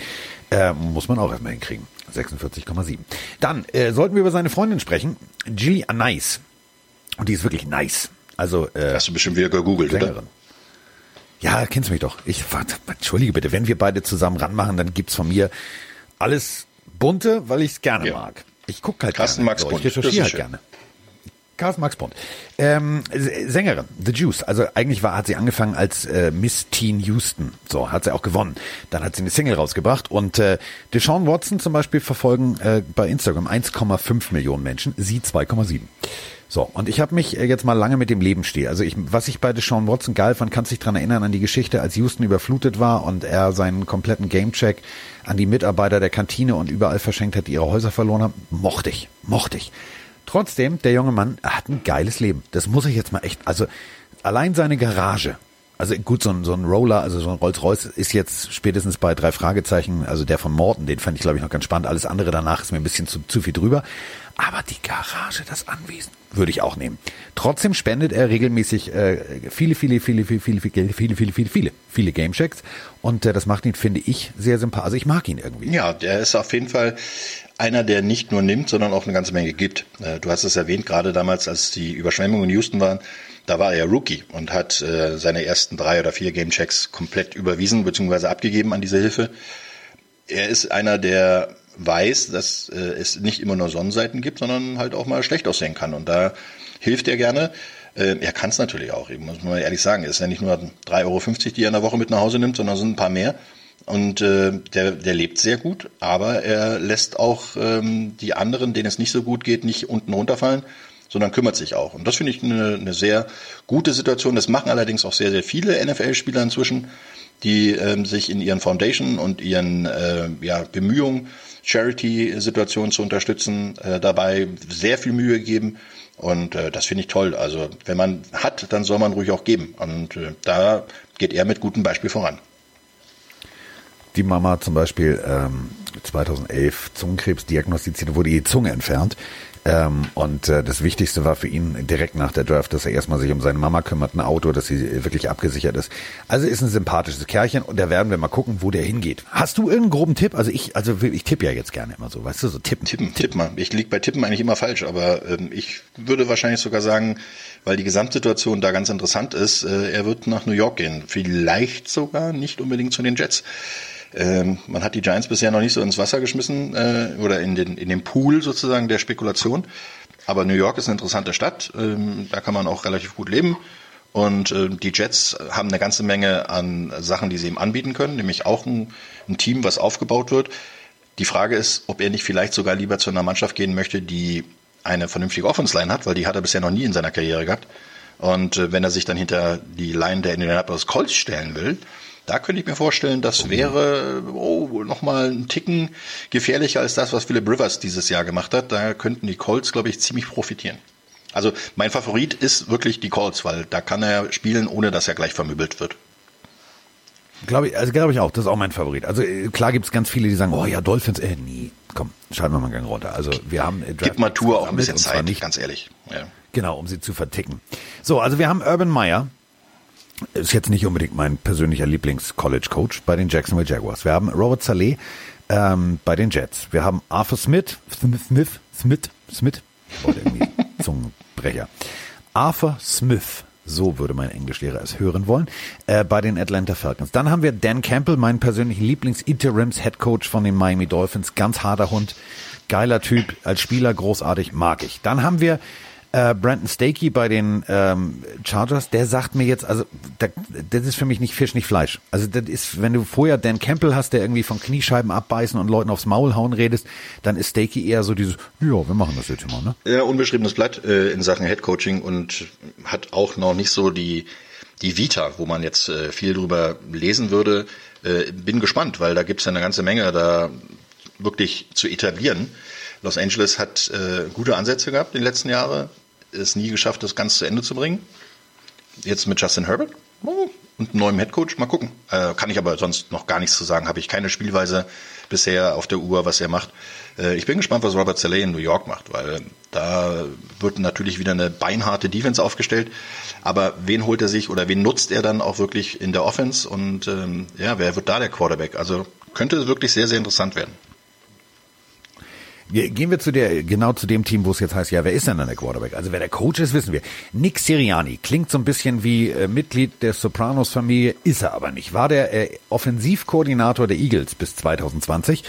Äh, muss man auch erstmal hinkriegen. 46,7. Dann äh, sollten wir über seine Freundin sprechen, Gilly Anais. Und die ist wirklich nice. Also äh, Hast du bestimmt wieder gegoogelt, oder? Ja, kennst du mich doch. Ich warte, entschuldige bitte, wenn wir beide zusammen ranmachen, dann gibt's von mir alles bunte, weil ich es gerne Ja. mag. Ich gucke halt Carsten gerne. Max so. Ich recherchiere halt schön. gerne. Carsten Max Bond. Ähm, Sängerin, The Juice. Also eigentlich war, hat sie angefangen als äh, Miss Teen Houston. So, hat sie auch gewonnen. Dann hat sie eine Single rausgebracht und äh, Deshaun Watson zum Beispiel verfolgen äh, bei Instagram 1,5 Millionen Menschen, sie 2,7. So, und ich habe mich äh, jetzt mal lange mit dem Leben stehe. Also ich, was ich bei Deshaun Watson geil fand, kannst dich dran erinnern an die Geschichte, als Houston überflutet war und er seinen kompletten Gamecheck an die Mitarbeiter der Kantine und überall verschenkt hat, die ihre Häuser verloren haben. Mochte ich, mochte ich. Trotzdem, der junge Mann hat ein geiles Leben. Das muss ich jetzt mal echt, also allein seine Garage. Also gut, so ein, so ein Roller, also so ein Rolls-Royce ist jetzt spätestens bei drei Fragezeichen, also der von Morton, den fand ich glaube ich noch ganz spannend. Alles andere danach ist mir ein bisschen zu, zu viel drüber. Aber die Garage, das Anwesen, würde ich auch nehmen. Trotzdem spendet er regelmäßig äh, viele, viele, viele, viele, viele, viele, viele, viele, viele, viele, viele Gamechecks. Und äh, das macht ihn, finde ich, sehr sympathisch. Also ich mag ihn irgendwie. Ja, der ist auf jeden Fall einer, der nicht nur nimmt, sondern auch eine ganze Menge gibt. Äh, Du hast es erwähnt, gerade damals, als die Überschwemmungen in Houston waren, da war er Rookie und hat äh, seine ersten drei oder vier Gamechecks komplett überwiesen bzw. abgegeben an diese Hilfe. Er ist einer, der weiß, dass äh, es nicht immer nur Sonnenseiten gibt, sondern halt auch mal schlecht aussehen kann. Und da hilft er gerne. Äh, er kann es natürlich auch, eben, muss man ehrlich sagen. Es ist ja nicht nur 3,50 Euro, die er in der Woche mit nach Hause nimmt, sondern sind ein paar mehr. Und äh, der, der lebt sehr gut, aber er lässt auch ähm, die anderen, denen es nicht so gut geht, nicht unten runterfallen, sondern kümmert sich auch. Und das finde ich eine, eine sehr gute Situation. Das machen allerdings auch sehr, sehr viele NFL-Spieler inzwischen, die ähm, sich in ihren Foundation und ihren äh, ja, Bemühungen, Charity-Situationen zu unterstützen, äh, dabei sehr viel Mühe geben. Und äh, das finde ich toll. Also wenn man hat, dann soll man ruhig auch geben. Und äh, da geht er mit gutem Beispiel voran. die Mama zum Beispiel ähm, 2011 Zungenkrebs diagnostiziert, wurde die Zunge entfernt. Ähm, und äh, das Wichtigste war für ihn direkt nach der Draft, dass er erstmal sich um seine Mama kümmert, ein Auto, dass sie wirklich abgesichert ist. Also ist ein sympathisches Kerlchen und da werden wir mal gucken, wo der hingeht. Hast du irgendeinen groben Tipp? Also ich, also ich tippe ja jetzt gerne immer so, weißt du, so tippen. Tippen, tipp mal. Ich liege bei Tippen eigentlich immer falsch, aber ähm, ich würde wahrscheinlich sogar sagen, weil die Gesamtsituation da ganz interessant ist, äh, er wird nach New York gehen. Vielleicht sogar nicht unbedingt zu den Jets. Ähm, man hat die Giants bisher noch nicht so ins Wasser geschmissen äh, oder in den, in den Pool sozusagen der Spekulation. Aber New York ist eine interessante Stadt. Ähm, da kann man auch relativ gut leben. Und äh, die Jets haben eine ganze Menge an Sachen, die sie ihm anbieten können, nämlich auch ein, ein Team, was aufgebaut wird. Die Frage ist, ob er nicht vielleicht sogar lieber zu einer Mannschaft gehen möchte, die eine vernünftige Offense-Line hat, weil die hat er bisher noch nie in seiner Karriere gehabt. Und äh, wenn er sich dann hinter die Line der Indianapolis Colts stellen will, da könnte ich mir vorstellen, das wäre oh, nochmal ein Ticken gefährlicher als das, was Philip Rivers dieses Jahr gemacht hat. Da könnten die Colts, glaube ich, ziemlich profitieren. Also mein Favorit ist wirklich die Colts, weil da kann er spielen, ohne dass er gleich vermöbelt wird. Glaube ich, also glaube ich auch, das ist auch mein Favorit. Also äh, klar gibt es ganz viele, die sagen, oh ja, Dolphins, äh, nie. Komm, schalten wir mal einen Gang runter. Also wir haben äh, Gib mal Tour auch ein bisschen Zeit, nicht ganz ehrlich. Ja. Genau, um sie zu verticken. So, also wir haben Urban Meyer. Ist jetzt nicht unbedingt mein persönlicher Lieblings-College-Coach bei den Jacksonville Jaguars. Wir haben Robert Saleh ähm, bei den Jets. Wir haben Arthur Smith, Smith, Smith, Smith, wollte irgendwie Zungenbrecher. Arthur Smith, so würde mein Englischlehrer es hören wollen, äh, bei den Atlanta Falcons. Dann haben wir Dan Campbell, meinen persönlichen Lieblings-Interims-Headcoach von den Miami Dolphins. Ganz harter Hund, geiler Typ, als Spieler großartig, mag ich. Dann haben wir äh, Brandon Stakey bei den ähm, Chargers, der sagt mir jetzt, also da, das ist für mich nicht Fisch, nicht Fleisch. Also das ist, wenn du vorher Dan Campbell hast, der irgendwie von Kniescheiben abbeißen und Leuten aufs Maul hauen redest, dann ist Stakey eher so dieses, ja, wir machen das jetzt mal, ne? Ja, unbeschriebenes Blatt äh, in Sachen Headcoaching und hat auch noch nicht so die, die Vita, wo man jetzt äh, viel drüber lesen würde. Äh, bin gespannt, weil da gibt's ja eine ganze Menge da wirklich zu etablieren. Los Angeles hat äh, gute Ansätze gehabt in den letzten Jahren. Es nie geschafft, das ganz zu Ende zu bringen. Jetzt mit Justin Herbert und einem neuen Headcoach, mal gucken. Äh, kann ich aber sonst noch gar nichts zu sagen. Habe ich keine Spielweise bisher auf der Uhr, was er macht. Äh, ich bin gespannt, was Robert Saleh in New York macht, weil da wird natürlich wieder eine beinharte Defense aufgestellt. Aber wen holt er sich oder wen nutzt er dann auch wirklich in der Offense? Und ähm, ja, wer wird da der Quarterback? Also könnte wirklich sehr, sehr interessant werden. Gehen wir zu der, genau zu dem Team, wo es jetzt heißt, ja, wer ist denn dann der Quarterback? Also wer der Coach ist, wissen wir. Nick Siriani klingt so ein bisschen wie äh, Mitglied der Sopranos-Familie, ist er aber nicht. War der äh, Offensivkoordinator der Eagles bis 2020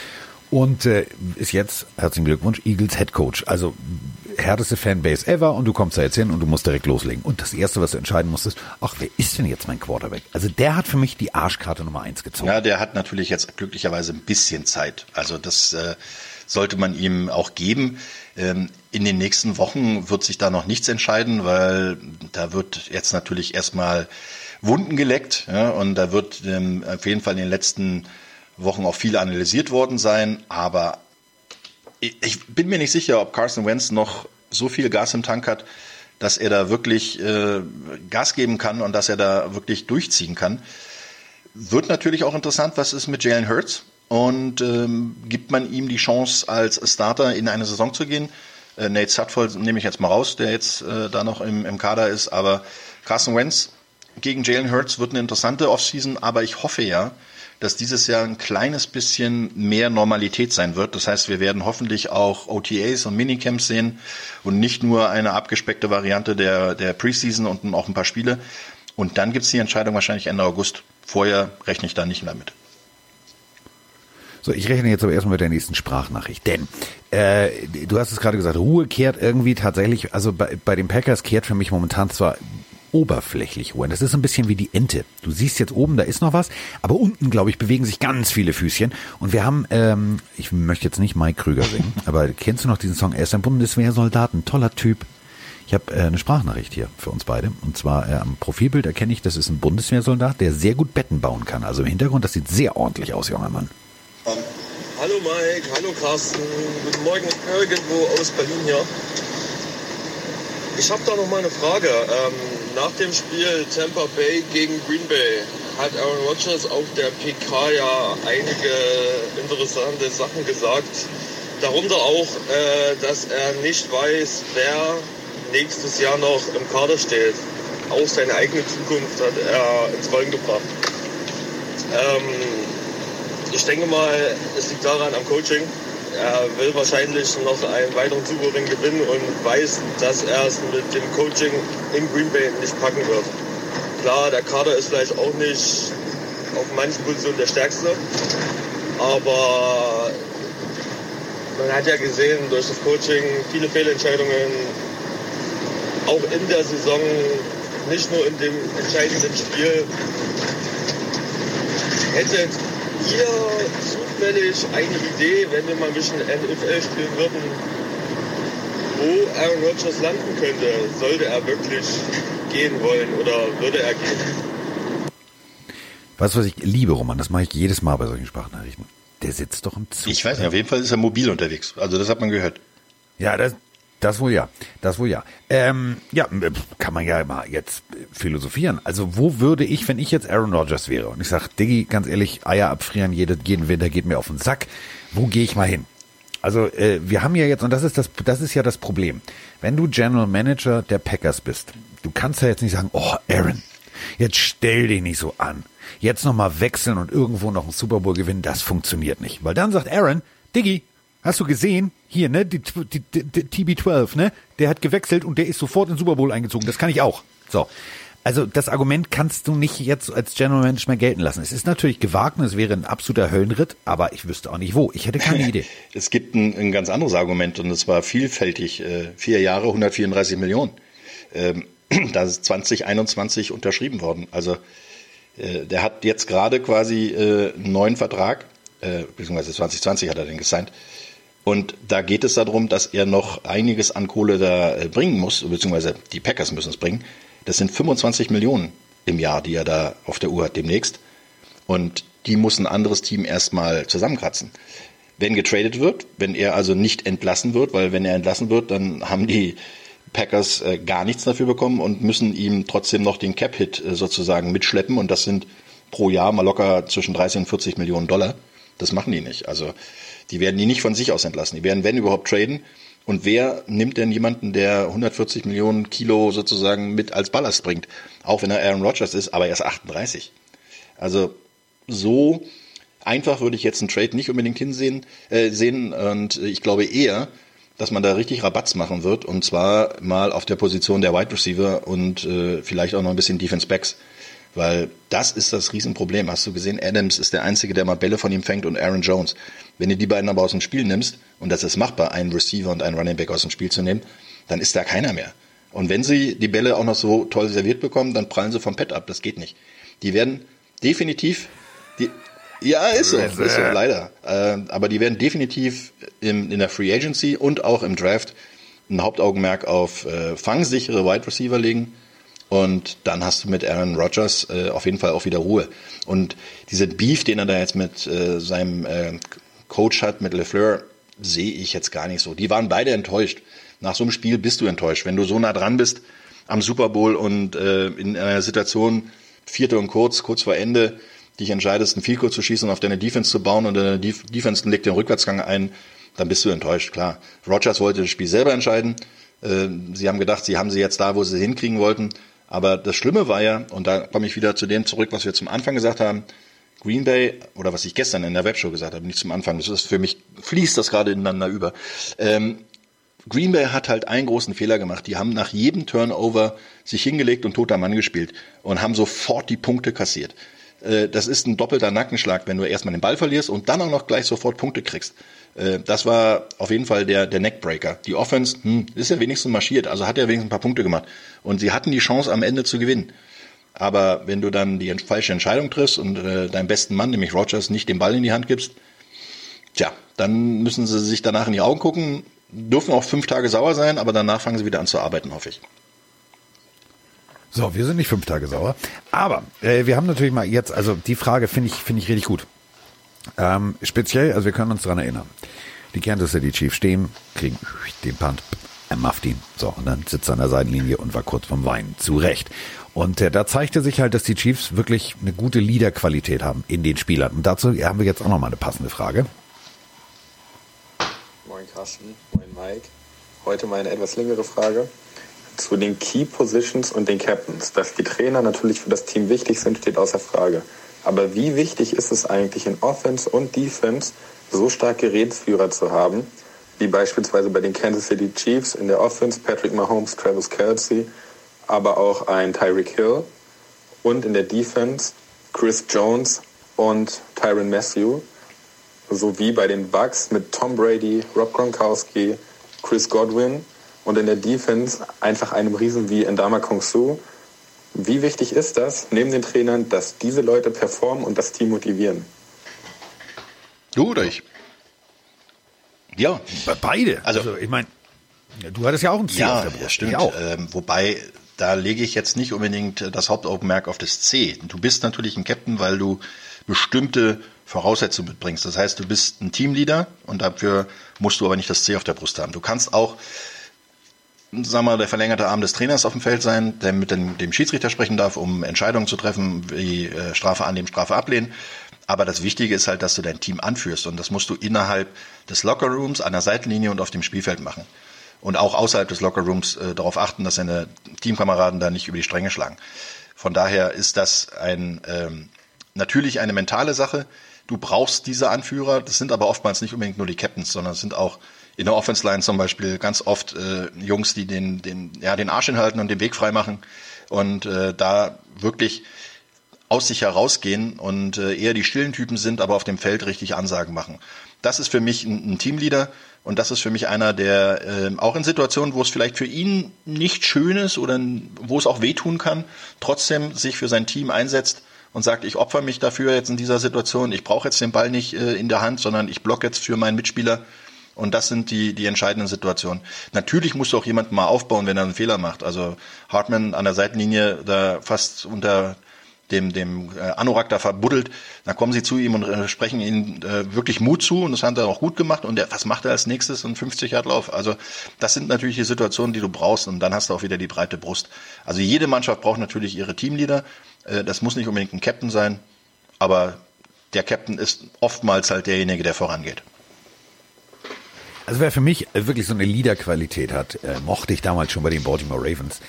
und äh, ist jetzt, herzlichen Glückwunsch, Eagles Head Coach. Also härteste Fanbase ever und du kommst da jetzt hin und du musst direkt loslegen. Und das Erste, was du entscheiden musstest, ach, wer ist denn jetzt mein Quarterback? Also der hat für mich die Arschkarte Nummer eins gezogen. Ja, der hat natürlich jetzt glücklicherweise ein bisschen Zeit. Also das äh, sollte man ihm auch geben. Ähm, in den nächsten Wochen wird sich da noch nichts entscheiden, weil da wird jetzt natürlich erstmal Wunden geleckt ja, und da wird ähm, auf jeden Fall in den letzten Wochen auch viel analysiert worden sein, aber ich bin mir nicht sicher, ob Carson Wentz noch so viel Gas im Tank hat, dass er da wirklich äh, Gas geben kann und dass er da wirklich durchziehen kann. Wird natürlich auch interessant, was ist mit Jalen Hurts und ähm, gibt man ihm die Chance, als Starter in eine Saison zu gehen. Äh, Nate Sutford nehme ich jetzt mal raus, der jetzt äh, da noch im, im Kader ist, aber Carson Wentz gegen Jalen Hurts wird eine interessante Offseason, aber ich hoffe ja, dass dieses Jahr ein kleines bisschen mehr Normalität sein wird. Das heißt, wir werden hoffentlich auch OTAs und Minicamps sehen und nicht nur eine abgespeckte Variante der, der Preseason und auch ein paar Spiele. Und dann gibt's die Entscheidung wahrscheinlich Ende August. Vorher rechne ich da nicht mehr mit. So, ich rechne jetzt aber erstmal mit der nächsten Sprachnachricht. Denn äh, du hast es gerade gesagt, Ruhe kehrt irgendwie tatsächlich, also bei, bei den Packers kehrt für mich momentan zwar oberflächlich ruhen. Das ist ein bisschen wie die Ente. Du siehst jetzt oben, da ist noch was, aber unten, glaube ich, bewegen sich ganz viele Füßchen. Und wir haben, ähm, ich möchte jetzt nicht Mike Krüger singen, aber kennst du noch diesen Song? Er ist ein Bundeswehrsoldat, ein toller Typ. Ich habe äh, eine Sprachnachricht hier für uns beide. Und zwar äh, am Profilbild erkenne ich, das ist ein Bundeswehrsoldat, der sehr gut Betten bauen kann. Also im Hintergrund, das sieht sehr ordentlich aus, junger Mann. Hallo Mike, hallo Carsten. Guten Morgen irgendwo aus Berlin hier. Ich habe da noch mal eine Frage. Ähm, nach dem Spiel Tampa Bay gegen Green Bay hat Aaron Rodgers auf der PK ja einige interessante Sachen gesagt. Darunter auch, äh, dass er nicht weiß, wer nächstes Jahr noch im Kader steht. Auch seine eigene Zukunft hat er ins Rollen gebracht. Ähm, ich denke mal, es liegt daran am Coaching. Er will wahrscheinlich noch einen weiteren Super gewinnen und weiß, dass er es mit dem Coaching in Green Bay nicht packen wird. Klar, der Kader ist vielleicht auch nicht auf manchen Positionen der stärkste, aber man hat ja gesehen durch das Coaching viele Fehlentscheidungen, auch in der Saison, nicht nur in dem entscheidenden Spiel. Hättet ihr zufällig eine Idee, wenn wir mal ein bisschen NFL spielen würden, wo Aaron Rodgers landen könnte? Sollte er wirklich gehen wollen oder würde er gehen? Weißt du, was ich liebe, Roman? Das mache ich jedes Mal bei solchen Sprachnachrichten. Der sitzt doch im Zug. Ich weiß nicht, auf jeden Fall ist er mobil unterwegs. Also das hat man gehört. Ja, das, das wohl ja. Das wohl ja. Ähm, ja, kann man ja mal jetzt philosophieren. Also wo würde ich, wenn ich jetzt Aaron Rodgers wäre und ich sag, Diggi, ganz ehrlich, Eier abfrieren jede, jeden Winter geht mir auf den Sack. Wo gehe ich mal hin? Also äh, wir haben ja jetzt, und das ist das, das ist ja das Problem. Wenn du General Manager der Packers bist, du kannst ja jetzt nicht sagen, oh Aaron, jetzt stell dich nicht so an. Jetzt nochmal wechseln und irgendwo noch einen Super Bowl gewinnen, das funktioniert nicht. Weil dann sagt Aaron, Diggi, Hast du gesehen? Hier, ne? Die, die, die, die TB12, ne? Der hat gewechselt und der ist sofort in Super Bowl eingezogen. Das kann ich auch. So. Also das Argument kannst du nicht jetzt als General Manager mehr gelten lassen. Es ist natürlich gewagt und es wäre ein absoluter Höllenritt, aber ich wüsste auch nicht wo. Ich hätte keine Idee. es gibt ein, ein ganz anderes Argument und es war vielfältig. Äh, vier Jahre, 134 Millionen. Ähm, da ist 2021 unterschrieben worden. Also äh, der hat jetzt gerade quasi äh, einen neuen Vertrag, beziehungsweise 2020 hat er den gesigned und da geht es darum, dass er noch einiges an Kohle da äh, bringen muss, beziehungsweise die Packers müssen es bringen. Das sind 25 Millionen im Jahr, die er da auf der Uhr hat demnächst. Und die muss ein anderes Team erstmal zusammenkratzen. Wenn getradet wird, wenn er also nicht entlassen wird, weil wenn er entlassen wird, dann haben die Packers äh, gar nichts dafür bekommen und müssen ihm trotzdem noch den Cap-Hit äh, sozusagen mitschleppen und das sind pro Jahr mal locker zwischen 30 und 40 Millionen Dollar. Das machen die nicht. Also die werden die nicht von sich aus entlassen. Die werden, wenn überhaupt, traden. Und wer nimmt denn jemanden, der 140 Millionen Kilo sozusagen mit als Ballast bringt? Auch wenn er Aaron Rodgers ist, aber er ist 38. Also so einfach würde ich jetzt einen Trade nicht unbedingt hinsehen äh, sehen. Und ich glaube eher, dass man da richtig Rabatz machen wird. Und zwar mal auf der Position der Wide Receiver und äh, vielleicht auch noch ein bisschen Defense Backs. Weil das ist das Riesenproblem. Hast du gesehen, Adams ist der Einzige, der mal Bälle von ihm fängt und Aaron Jones. Wenn du die beiden aber aus dem Spiel nimmst, und das ist machbar, einen Receiver und einen Running Back aus dem Spiel zu nehmen, dann ist da keiner mehr. Und wenn sie die Bälle auch noch so toll serviert bekommen, dann prallen sie vom Pad ab. Das geht nicht. Die werden definitiv, die, ja, ist so, ist so, leider. Äh, aber die werden definitiv im, in der Free Agency und auch im Draft ein Hauptaugenmerk auf äh, fangsichere Wide Receiver legen und dann hast du mit Aaron Rodgers äh, auf jeden Fall auch wieder Ruhe. Und dieser Beef, den er da jetzt mit äh, seinem äh, Coach hat, mit LeFleur, sehe ich jetzt gar nicht so. Die waren beide enttäuscht. Nach so einem Spiel bist du enttäuscht. Wenn du so nah dran bist am Super Bowl und äh, in einer Situation, vierte und kurz, kurz vor Ende, dich entscheidest, ein Vielkurs zu schießen und auf deine Defense zu bauen und deine Def Defense legt den Rückwärtsgang ein, dann bist du enttäuscht, klar. Rodgers wollte das Spiel selber entscheiden. Äh, sie haben gedacht, sie haben sie jetzt da, wo sie hinkriegen wollten. Aber das Schlimme war ja, und da komme ich wieder zu dem zurück, was wir zum Anfang gesagt haben, Green Bay, oder was ich gestern in der Webshow gesagt habe, nicht zum Anfang, das ist für mich, fließt das gerade ineinander über. Ähm, Green Bay hat halt einen großen Fehler gemacht. Die haben nach jedem Turnover sich hingelegt und toter Mann gespielt und haben sofort die Punkte kassiert. Äh, das ist ein doppelter Nackenschlag, wenn du erstmal den Ball verlierst und dann auch noch gleich sofort Punkte kriegst. Äh, das war auf jeden Fall der, der Neckbreaker. Die Offense hm, ist ja wenigstens marschiert, also hat ja wenigstens ein paar Punkte gemacht. Und sie hatten die Chance am Ende zu gewinnen. Aber wenn du dann die falsche Entscheidung triffst und äh, deinem besten Mann, nämlich Rogers, nicht den Ball in die Hand gibst, tja, dann müssen sie sich danach in die Augen gucken, dürfen auch fünf Tage sauer sein, aber danach fangen sie wieder an zu arbeiten, hoffe ich. So, wir sind nicht fünf Tage sauer. Aber äh, wir haben natürlich mal jetzt, also die Frage finde ich, finde ich richtig gut. Ähm, speziell, also wir können uns daran erinnern. Die Kansas City Chiefs stehen, kriegen den Punt, er mafft ihn. So, und dann sitzt er an der Seitenlinie und war kurz vom Weinen. Zu Recht. Und äh, da zeigte sich halt, dass die Chiefs wirklich eine gute Leaderqualität haben in den Spielern. Und dazu haben wir jetzt auch nochmal eine passende Frage. Moin Carsten, moin Mike. Heute mal eine etwas längere Frage zu den Key Positions und den Captains. Dass die Trainer natürlich für das Team wichtig sind, steht außer Frage. Aber wie wichtig ist es eigentlich in Offense und Defense, so starke Rätsführer zu haben, wie beispielsweise bei den Kansas City Chiefs in der Offense Patrick Mahomes, Travis Kelsey, aber auch ein Tyreek Hill und in der Defense Chris Jones und Tyron Matthew, sowie bei den Bucks mit Tom Brady, Rob Gronkowski, Chris Godwin und in der Defense einfach einem Riesen wie Endama Kong Su wie wichtig ist das, neben den Trainern, dass diese Leute performen und das Team motivieren? Du oder ich? Ja. Beide. Also, also ich meine, du hattest ja auch ein Ziel ja, auf der Brust. Ja, stimmt. Ähm, wobei, da lege ich jetzt nicht unbedingt das Hauptaugenmerk auf das C. Du bist natürlich ein Captain, weil du bestimmte Voraussetzungen mitbringst. Das heißt, du bist ein Teamleader und dafür musst du aber nicht das C auf der Brust haben. Du kannst auch sagen wir, der verlängerte Arm des Trainers auf dem Feld sein, der mit dem, dem Schiedsrichter sprechen darf, um Entscheidungen zu treffen, wie äh, Strafe annehmen, Strafe ablehnen. Aber das Wichtige ist halt, dass du dein Team anführst und das musst du innerhalb des Lockerrooms, an der Seitenlinie und auf dem Spielfeld machen. Und auch außerhalb des Lockerrooms äh, darauf achten, dass deine Teamkameraden da nicht über die Stränge schlagen. Von daher ist das ein ähm, natürlich eine mentale Sache. Du brauchst diese Anführer. Das sind aber oftmals nicht unbedingt nur die Captains, sondern es sind auch in der Offense Line zum Beispiel ganz oft äh, Jungs, die den, den, ja, den Arsch hinhalten und den Weg frei machen und äh, da wirklich aus sich herausgehen und äh, eher die stillen Typen sind, aber auf dem Feld richtig Ansagen machen. Das ist für mich ein, ein Teamleader und das ist für mich einer, der äh, auch in Situationen, wo es vielleicht für ihn nicht schön ist oder wo es auch wehtun kann, trotzdem sich für sein Team einsetzt und sagt, ich opfer mich dafür jetzt in dieser Situation, ich brauche jetzt den Ball nicht äh, in der Hand, sondern ich block jetzt für meinen Mitspieler und das sind die, die entscheidenden Situationen. Natürlich musst du auch jemanden mal aufbauen, wenn er einen Fehler macht. Also Hartman an der Seitenlinie da fast unter dem, dem äh, Anorak da verbuddelt, dann kommen sie zu ihm und äh, sprechen ihm äh, wirklich Mut zu und das hat er auch gut gemacht und der, was macht er als nächstes? Ein 50 Yard Lauf. Also das sind natürlich die Situationen, die du brauchst und dann hast du auch wieder die breite Brust. Also jede Mannschaft braucht natürlich ihre Teamleader. Das muss nicht unbedingt ein Captain sein, aber der Captain ist oftmals halt derjenige, der vorangeht. Also wer für mich wirklich so eine Leader-Qualität hat, äh, mochte ich damals schon bei den Baltimore Ravens.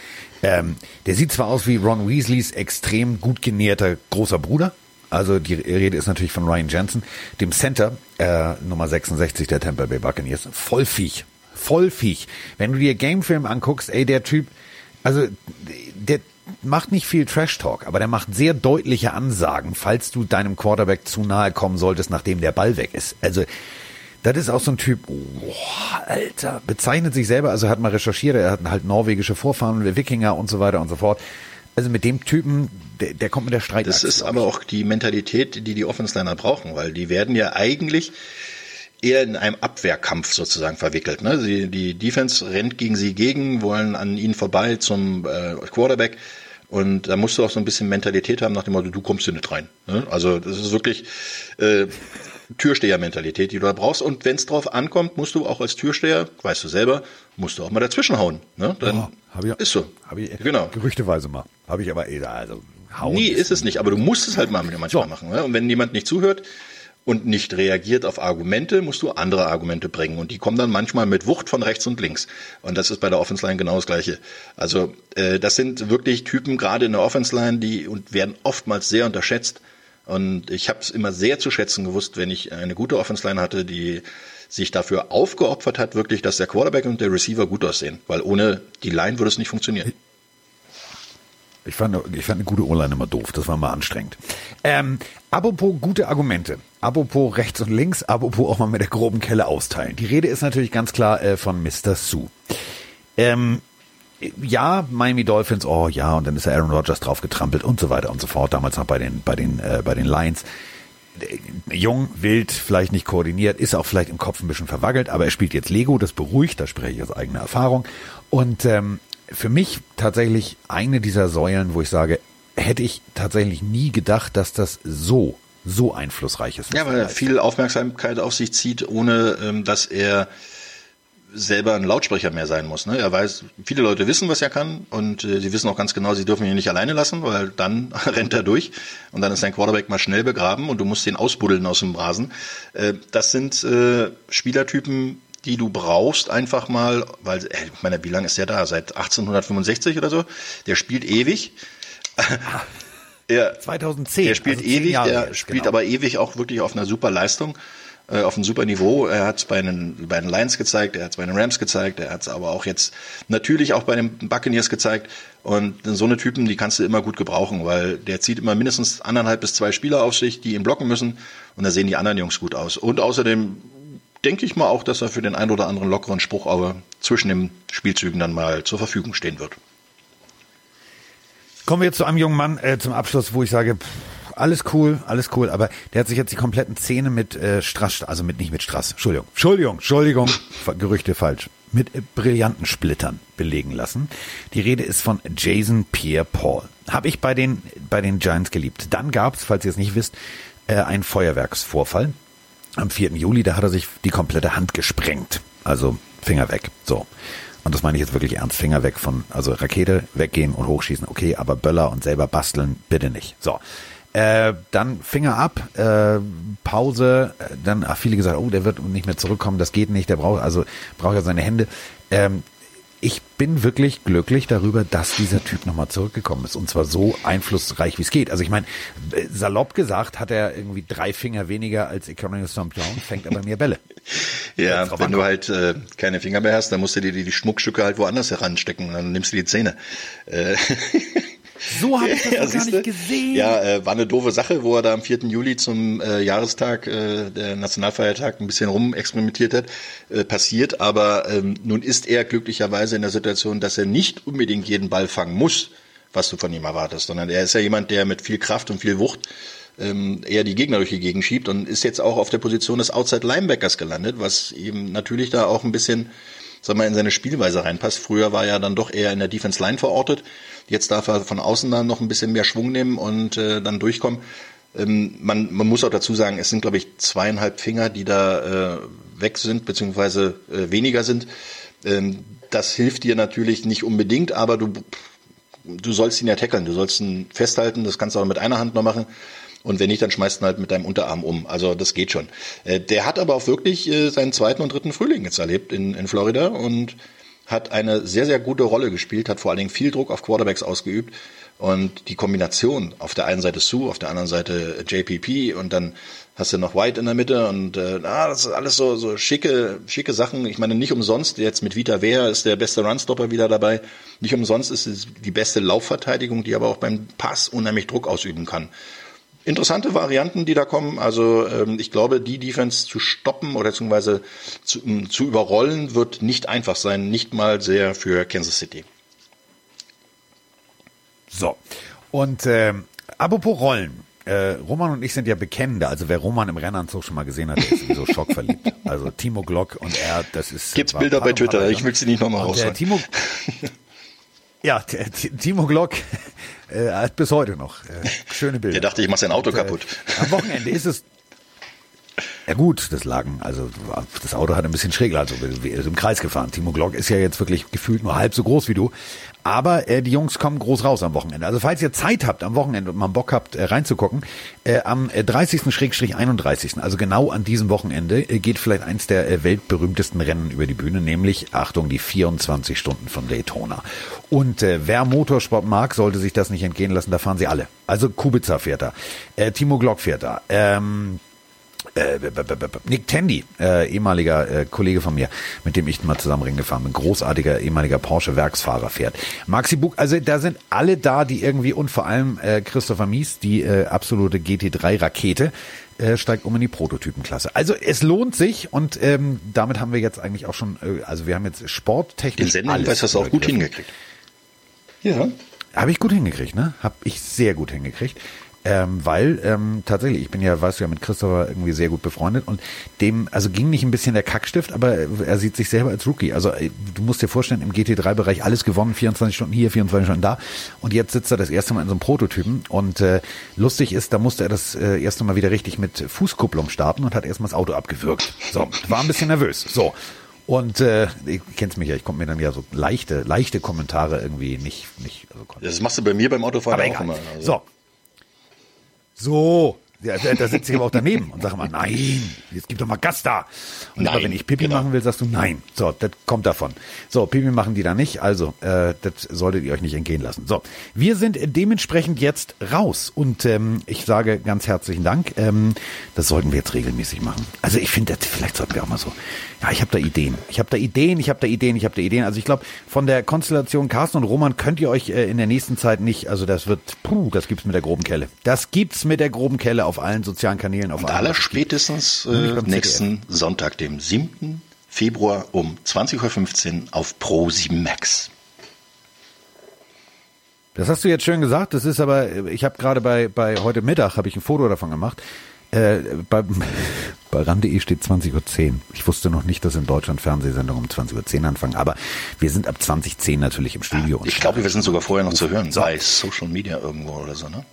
Ähm, der sieht zwar aus wie Ron Weasleys extrem gut genährter großer Bruder. Also die Rede ist natürlich von Ryan Jensen, dem Center, äh, Nummer 66 der Tampa Bay Buccaneers. Vollviech. Vollviech. Wenn du dir Gamefilm anguckst, ey, der Typ, also der macht nicht viel Trash Talk, aber der macht sehr deutliche Ansagen, falls du deinem Quarterback zu nahe kommen solltest, nachdem der Ball weg ist. Also das ist auch so ein Typ, oh, Alter, bezeichnet sich selber, also hat mal recherchiert, er hat halt norwegische Vorfahren, Wikinger und so weiter und so fort. Also mit dem Typen, der, der kommt mit der Streit. Das ist aber auch die Mentalität, die die Offensliner brauchen, weil die werden ja eigentlich eher in einem Abwehrkampf sozusagen verwickelt. Ne? Sie, die Defense rennt gegen sie gegen, wollen an ihnen vorbei zum äh, Quarterback. Und da musst du auch so ein bisschen Mentalität haben nach dem Motto, du kommst hier nicht rein. Ne? Also das ist wirklich äh, Türsteher-Mentalität, die du da brauchst. Und wenn es drauf ankommt, musst du auch als Türsteher, weißt du selber, musst du auch mal dazwischenhauen. Ne? Dann hab ich, ist so. Hab ich, Genau. Gerüchteweise mal. Habe ich aber eh, also hauen. Nee, ist es nicht, aber du musst es halt mal mit manchmal So. machen. Ne? Und wenn jemand nicht zuhört und nicht reagiert auf Argumente, musst du andere Argumente bringen. Und die kommen dann manchmal mit Wucht von rechts und links. Und das ist bei der Offense Line genau das Gleiche. Also äh, das sind wirklich Typen, gerade in der Offense Line, die und werden oftmals sehr unterschätzt. Und ich habe es immer sehr zu schätzen gewusst, wenn ich eine gute Offense Line hatte, die sich dafür aufgeopfert hat, wirklich, dass der Quarterback und der Receiver gut aussehen. Weil ohne die Line würde es nicht funktionieren. Ich fand, ich fand eine gute O-Line immer doof. Das war mal anstrengend. Ähm, apropos gute Argumente. Apropos rechts und links. Apropos auch mal mit der groben Kelle austeilen. Die Rede ist natürlich ganz klar äh, von Mr. Sue. Ähm, ja, Miami Dolphins, oh ja, und dann ist Aaron Rodgers drauf getrampelt und so weiter und so fort. Damals noch bei den, bei den, äh, bei den Lions. Äh, Jung, wild, vielleicht nicht koordiniert, ist auch vielleicht im Kopf ein bisschen verwackelt, aber er spielt jetzt Lego, das beruhigt, da spreche ich aus eigener Erfahrung. Und ähm, für mich tatsächlich eine dieser Säulen, wo ich sage, hätte ich tatsächlich nie gedacht, dass das so, so einflussreich ist. Ja, weil er viel Aufmerksamkeit auf sich zieht, ohne ähm, dass er selber ein Lautsprecher mehr sein muss. Ne? Er weiß, viele Leute wissen, was er kann und äh, sie wissen auch ganz genau, sie dürfen ihn nicht alleine lassen, weil dann rennt er durch und dann ist dein Quarterback mal schnell begraben und du musst den ausbuddeln aus dem Rasen. Äh, das sind äh, Spielertypen, die du brauchst einfach mal, weil, äh, ich meine, wie lange ist der da? Seit 1865 oder so? Der spielt ewig. er, 2010. der spielt also ewig, Jahre der jetzt, spielt genau. aber ewig auch wirklich auf einer super Leistung, äh, auf einem super Niveau. Er hat es bei den, bei den Lions gezeigt, er hat es bei den Rams gezeigt, er hat es aber auch jetzt natürlich auch bei den Buccaneers gezeigt. Und so eine Typen, die kannst du immer gut gebrauchen, weil der zieht immer mindestens anderthalb bis zwei Spieler auf sich, die ihn blocken müssen. Und da sehen die anderen Jungs gut aus. Und außerdem denke ich mal auch, dass er für den einen oder anderen lockeren Spruch aber zwischen den Spielzügen dann mal zur Verfügung stehen wird. Kommen wir jetzt zu einem jungen Mann äh, zum Abschluss, wo ich sage, pff, alles cool, alles cool, aber der hat sich jetzt die kompletten Zähne mit äh, Strass, also mit nicht mit Strass, Entschuldigung, Entschuldigung, Entschuldigung, Gerüchte falsch, mit äh, brillanten Splittern belegen lassen. Die Rede ist von Jason Pierre-Paul. Habe ich bei den bei den Giants geliebt. Dann gab es, falls ihr es nicht wisst, äh, einen Feuerwerksvorfall am 4. Juli, da hat er sich die komplette Hand gesprengt. Also Finger weg. So. Und das meine ich jetzt wirklich ernst. Finger weg von, also Rakete weggehen und hochschießen, okay, aber Böller und selber basteln, bitte nicht. So. Äh, dann Finger ab, äh, Pause, äh, dann haben viele gesagt, oh, der wird nicht mehr zurückkommen, das geht nicht, der braucht, also braucht ja seine Hände. Ähm, ich bin wirklich glücklich darüber, dass dieser Typ nochmal zurückgekommen ist. Und zwar so einflussreich, wie es geht. Also ich meine, äh, salopp gesagt hat er irgendwie drei Finger weniger als Economy St. John, fängt aber mehr Bälle. Ja, wenn du halt äh, keine Finger mehr hast, dann musst du dir die, die Schmuckstücke halt woanders heranstecken. Dann nimmst du die Zähne. Äh, So habe ich das ja, gar nicht gesehen. Ja, äh, war eine doofe Sache, wo er da am 4. Juli zum äh, Jahrestag äh, der Nationalfeiertag ein bisschen rumexperimentiert hat, äh, passiert. Aber ähm, nun ist er glücklicherweise in der Situation, dass er nicht unbedingt jeden Ball fangen muss, was du von ihm erwartest, sondern er ist ja jemand, der mit viel Kraft und viel Wucht ähm, eher die Gegner durch die Gegend schiebt und ist jetzt auch auf der Position des Outside Linebackers gelandet, was eben natürlich da auch ein bisschen sag mal, in seine Spielweise reinpasst. Früher war er dann doch eher in der Defense Line verortet. Jetzt darf er von außen dann noch ein bisschen mehr Schwung nehmen und äh, dann durchkommen. Ähm, man, man muss auch dazu sagen, es sind, glaube ich, zweieinhalb Finger, die da äh, weg sind, beziehungsweise äh, weniger sind. Ähm, das hilft dir natürlich nicht unbedingt, aber du, du sollst ihn ja tackeln, du sollst ihn festhalten, das kannst du auch mit einer Hand noch machen. Und wenn nicht, dann schmeißt ihn halt mit deinem Unterarm um. Also das geht schon. Äh, der hat aber auch wirklich äh, seinen zweiten und dritten Frühling jetzt erlebt in, in Florida und hat eine sehr, sehr gute Rolle gespielt, hat vor allen Dingen viel Druck auf Quarterbacks ausgeübt. Und die Kombination auf der einen Seite Sue, auf der anderen Seite JPP und dann hast du noch White in der Mitte und äh, das ist alles so, so schicke, schicke Sachen. Ich meine, nicht umsonst, jetzt mit Vita Wehr ist der beste Runstopper wieder dabei. Nicht umsonst ist es die beste Laufverteidigung, die aber auch beim Pass unheimlich Druck ausüben kann interessante Varianten, die da kommen. Also ähm, ich glaube, die Defense zu stoppen oder beziehungsweise zu, um, zu überrollen, wird nicht einfach sein, nicht mal sehr für Kansas City. So. Und äh, apropos Rollen. Äh, Roman und ich sind ja Bekennende. Also wer Roman im Rennanzug schon mal gesehen hat, der ist sowieso schockverliebt. Also Timo Glock und er, das ist. Gibt's Bilder bei Twitter? Ich will sie nicht nochmal rausholen. Timo, ja, Timo Glock äh, hat bis heute noch äh, schöne Bilder. Der dachte, ich mache sein Auto und, äh, kaputt. Am Wochenende ist es ja gut, das lagen, also das Auto hat ein bisschen schräg, also im Kreis gefahren. Timo Glock ist ja jetzt wirklich gefühlt nur halb so groß wie du. Aber äh, die Jungs kommen groß raus am Wochenende. Also falls ihr Zeit habt am Wochenende und mal Bock habt äh, reinzugucken, äh, am 30.-31., also genau an diesem Wochenende, äh, geht vielleicht eins der äh, weltberühmtesten Rennen über die Bühne, nämlich, Achtung, die 24 Stunden von Daytona. Und äh, wer Motorsport mag, sollte sich das nicht entgehen lassen, da fahren sie alle. Also Kubica fährt da, äh, Timo Glock fährt da, ähm, äh, Nick Tandy, äh, ehemaliger äh, Kollege von mir, mit dem ich mal zusammen Ring gefahren bin, großartiger ehemaliger Porsche-Werksfahrer fährt. Maxi Bug, also da sind alle da, die irgendwie und vor allem äh, Christopher Mies, die äh, absolute GT3-Rakete, äh, steigt um in die Prototypenklasse. Also es lohnt sich und ähm, damit haben wir jetzt eigentlich auch schon, äh, also wir haben jetzt sporttechnisch Den Sendung alles hast du auch gut hingekriegt. Ja. Habe ich gut hingekriegt, ne? Habe ich sehr gut hingekriegt. Ähm, weil ähm, tatsächlich, ich bin ja, weißt du ja, mit Christopher irgendwie sehr gut befreundet und dem, also ging nicht ein bisschen der Kackstift, aber er sieht sich selber als Rookie. Also äh, du musst dir vorstellen, im GT3-Bereich alles gewonnen, 24 Stunden hier, 24 Stunden da und jetzt sitzt er das erste Mal in so einem Prototypen und äh, lustig ist, da musste er das äh, erste Mal wieder richtig mit Fußkupplung starten und hat erstmal das Auto abgewürgt. So, war ein bisschen nervös. So, und äh, ihr kennt's mich ja, ich komme mir dann ja so leichte, leichte Kommentare irgendwie nicht, nicht. Also das machst du bei mir beim Autofahren aber auch egal. immer. Also. So, so, ja, da sitze ich aber auch daneben und sage mal, nein, jetzt gib doch mal Gas da. Und nein, immer wenn ich Pipi genau. machen will, sagst du nein. So, das kommt davon. So, Pipi machen die da nicht, also äh, das solltet ihr euch nicht entgehen lassen. So, wir sind dementsprechend jetzt raus und ähm, ich sage ganz herzlichen Dank. Ähm, das sollten wir jetzt regelmäßig machen. Also ich finde, vielleicht sollten wir auch mal so. Ja, ich habe da Ideen. Ich habe da Ideen, ich habe da Ideen, ich habe da Ideen. Also ich glaube, von der Konstellation Carsten und Roman könnt ihr euch äh, in der nächsten Zeit nicht, also das wird, puh, das gibt's mit der groben Kelle. Das gibt's mit der groben Kelle auf allen sozialen Kanälen. Auf Und aller spätestens äh, nächsten Sonntag, dem 7. Februar um 20.15 Uhr auf Pro 7 Max. Das hast du jetzt schön gesagt. Das ist aber, ich habe gerade bei, bei heute Mittag habe ich ein Foto davon gemacht. Äh, bei, bei RAN.de steht 20.10 Uhr. Ich wusste noch nicht, dass in Deutschland Fernsehsendungen um 20.10 Uhr anfangen, aber wir sind ab 20.10 Uhr natürlich im Studio. Ich glaube, wir sind sogar vorher noch zu hören, so. bei Social Media irgendwo oder so, ne?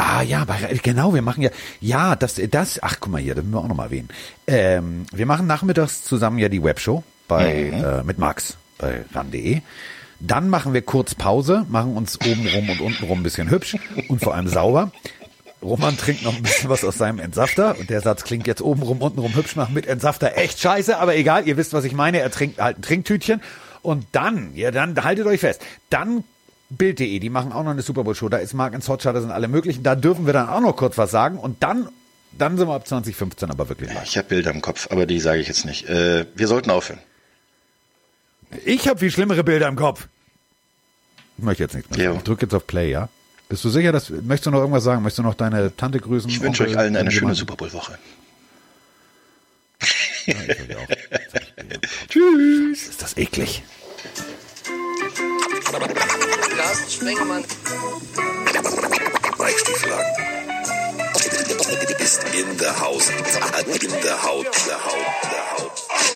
Ah ja, genau, wir machen ja, ja, das, das, ach guck mal hier, das müssen wir auch nochmal erwähnen. Ähm, wir machen nachmittags zusammen ja die Webshow bei, mhm. äh, mit Max bei ran.de. Dann machen wir kurz Pause, machen uns oben rum und unten rum ein bisschen hübsch und vor allem sauber. Roman trinkt noch ein bisschen was aus seinem Entsafter und der Satz klingt jetzt oben rum, unten rum hübsch nach mit Entsafter echt scheiße, aber egal, ihr wisst, was ich meine. Er trinkt halt ein Trinktütchen und dann, ja, dann haltet euch fest, dann Bild.de, die machen auch noch eine Super Bowl Show. Da ist Mark ins Hotshots und alle möglichen. Da dürfen wir dann auch noch kurz was sagen. Und dann, dann sind wir ab 2015 aber wirklich live. Ich habe Bilder im Kopf, aber die sage ich jetzt nicht. Äh, wir sollten aufhören. Ich habe viel schlimmere Bilder im Kopf. Ich möchte jetzt nichts mehr. Ich drücke jetzt auf Play, ja? Bist du sicher, dass möchtest du noch irgendwas sagen? Möchtest du noch deine Tante grüßen? Ich wünsche euch allen eine schöne Super Bowl Woche. Ja, Tschüss. Ist das eklig? Carsten Spengemann. Mike Stieflagen. Ist in the house. In the house. In the house.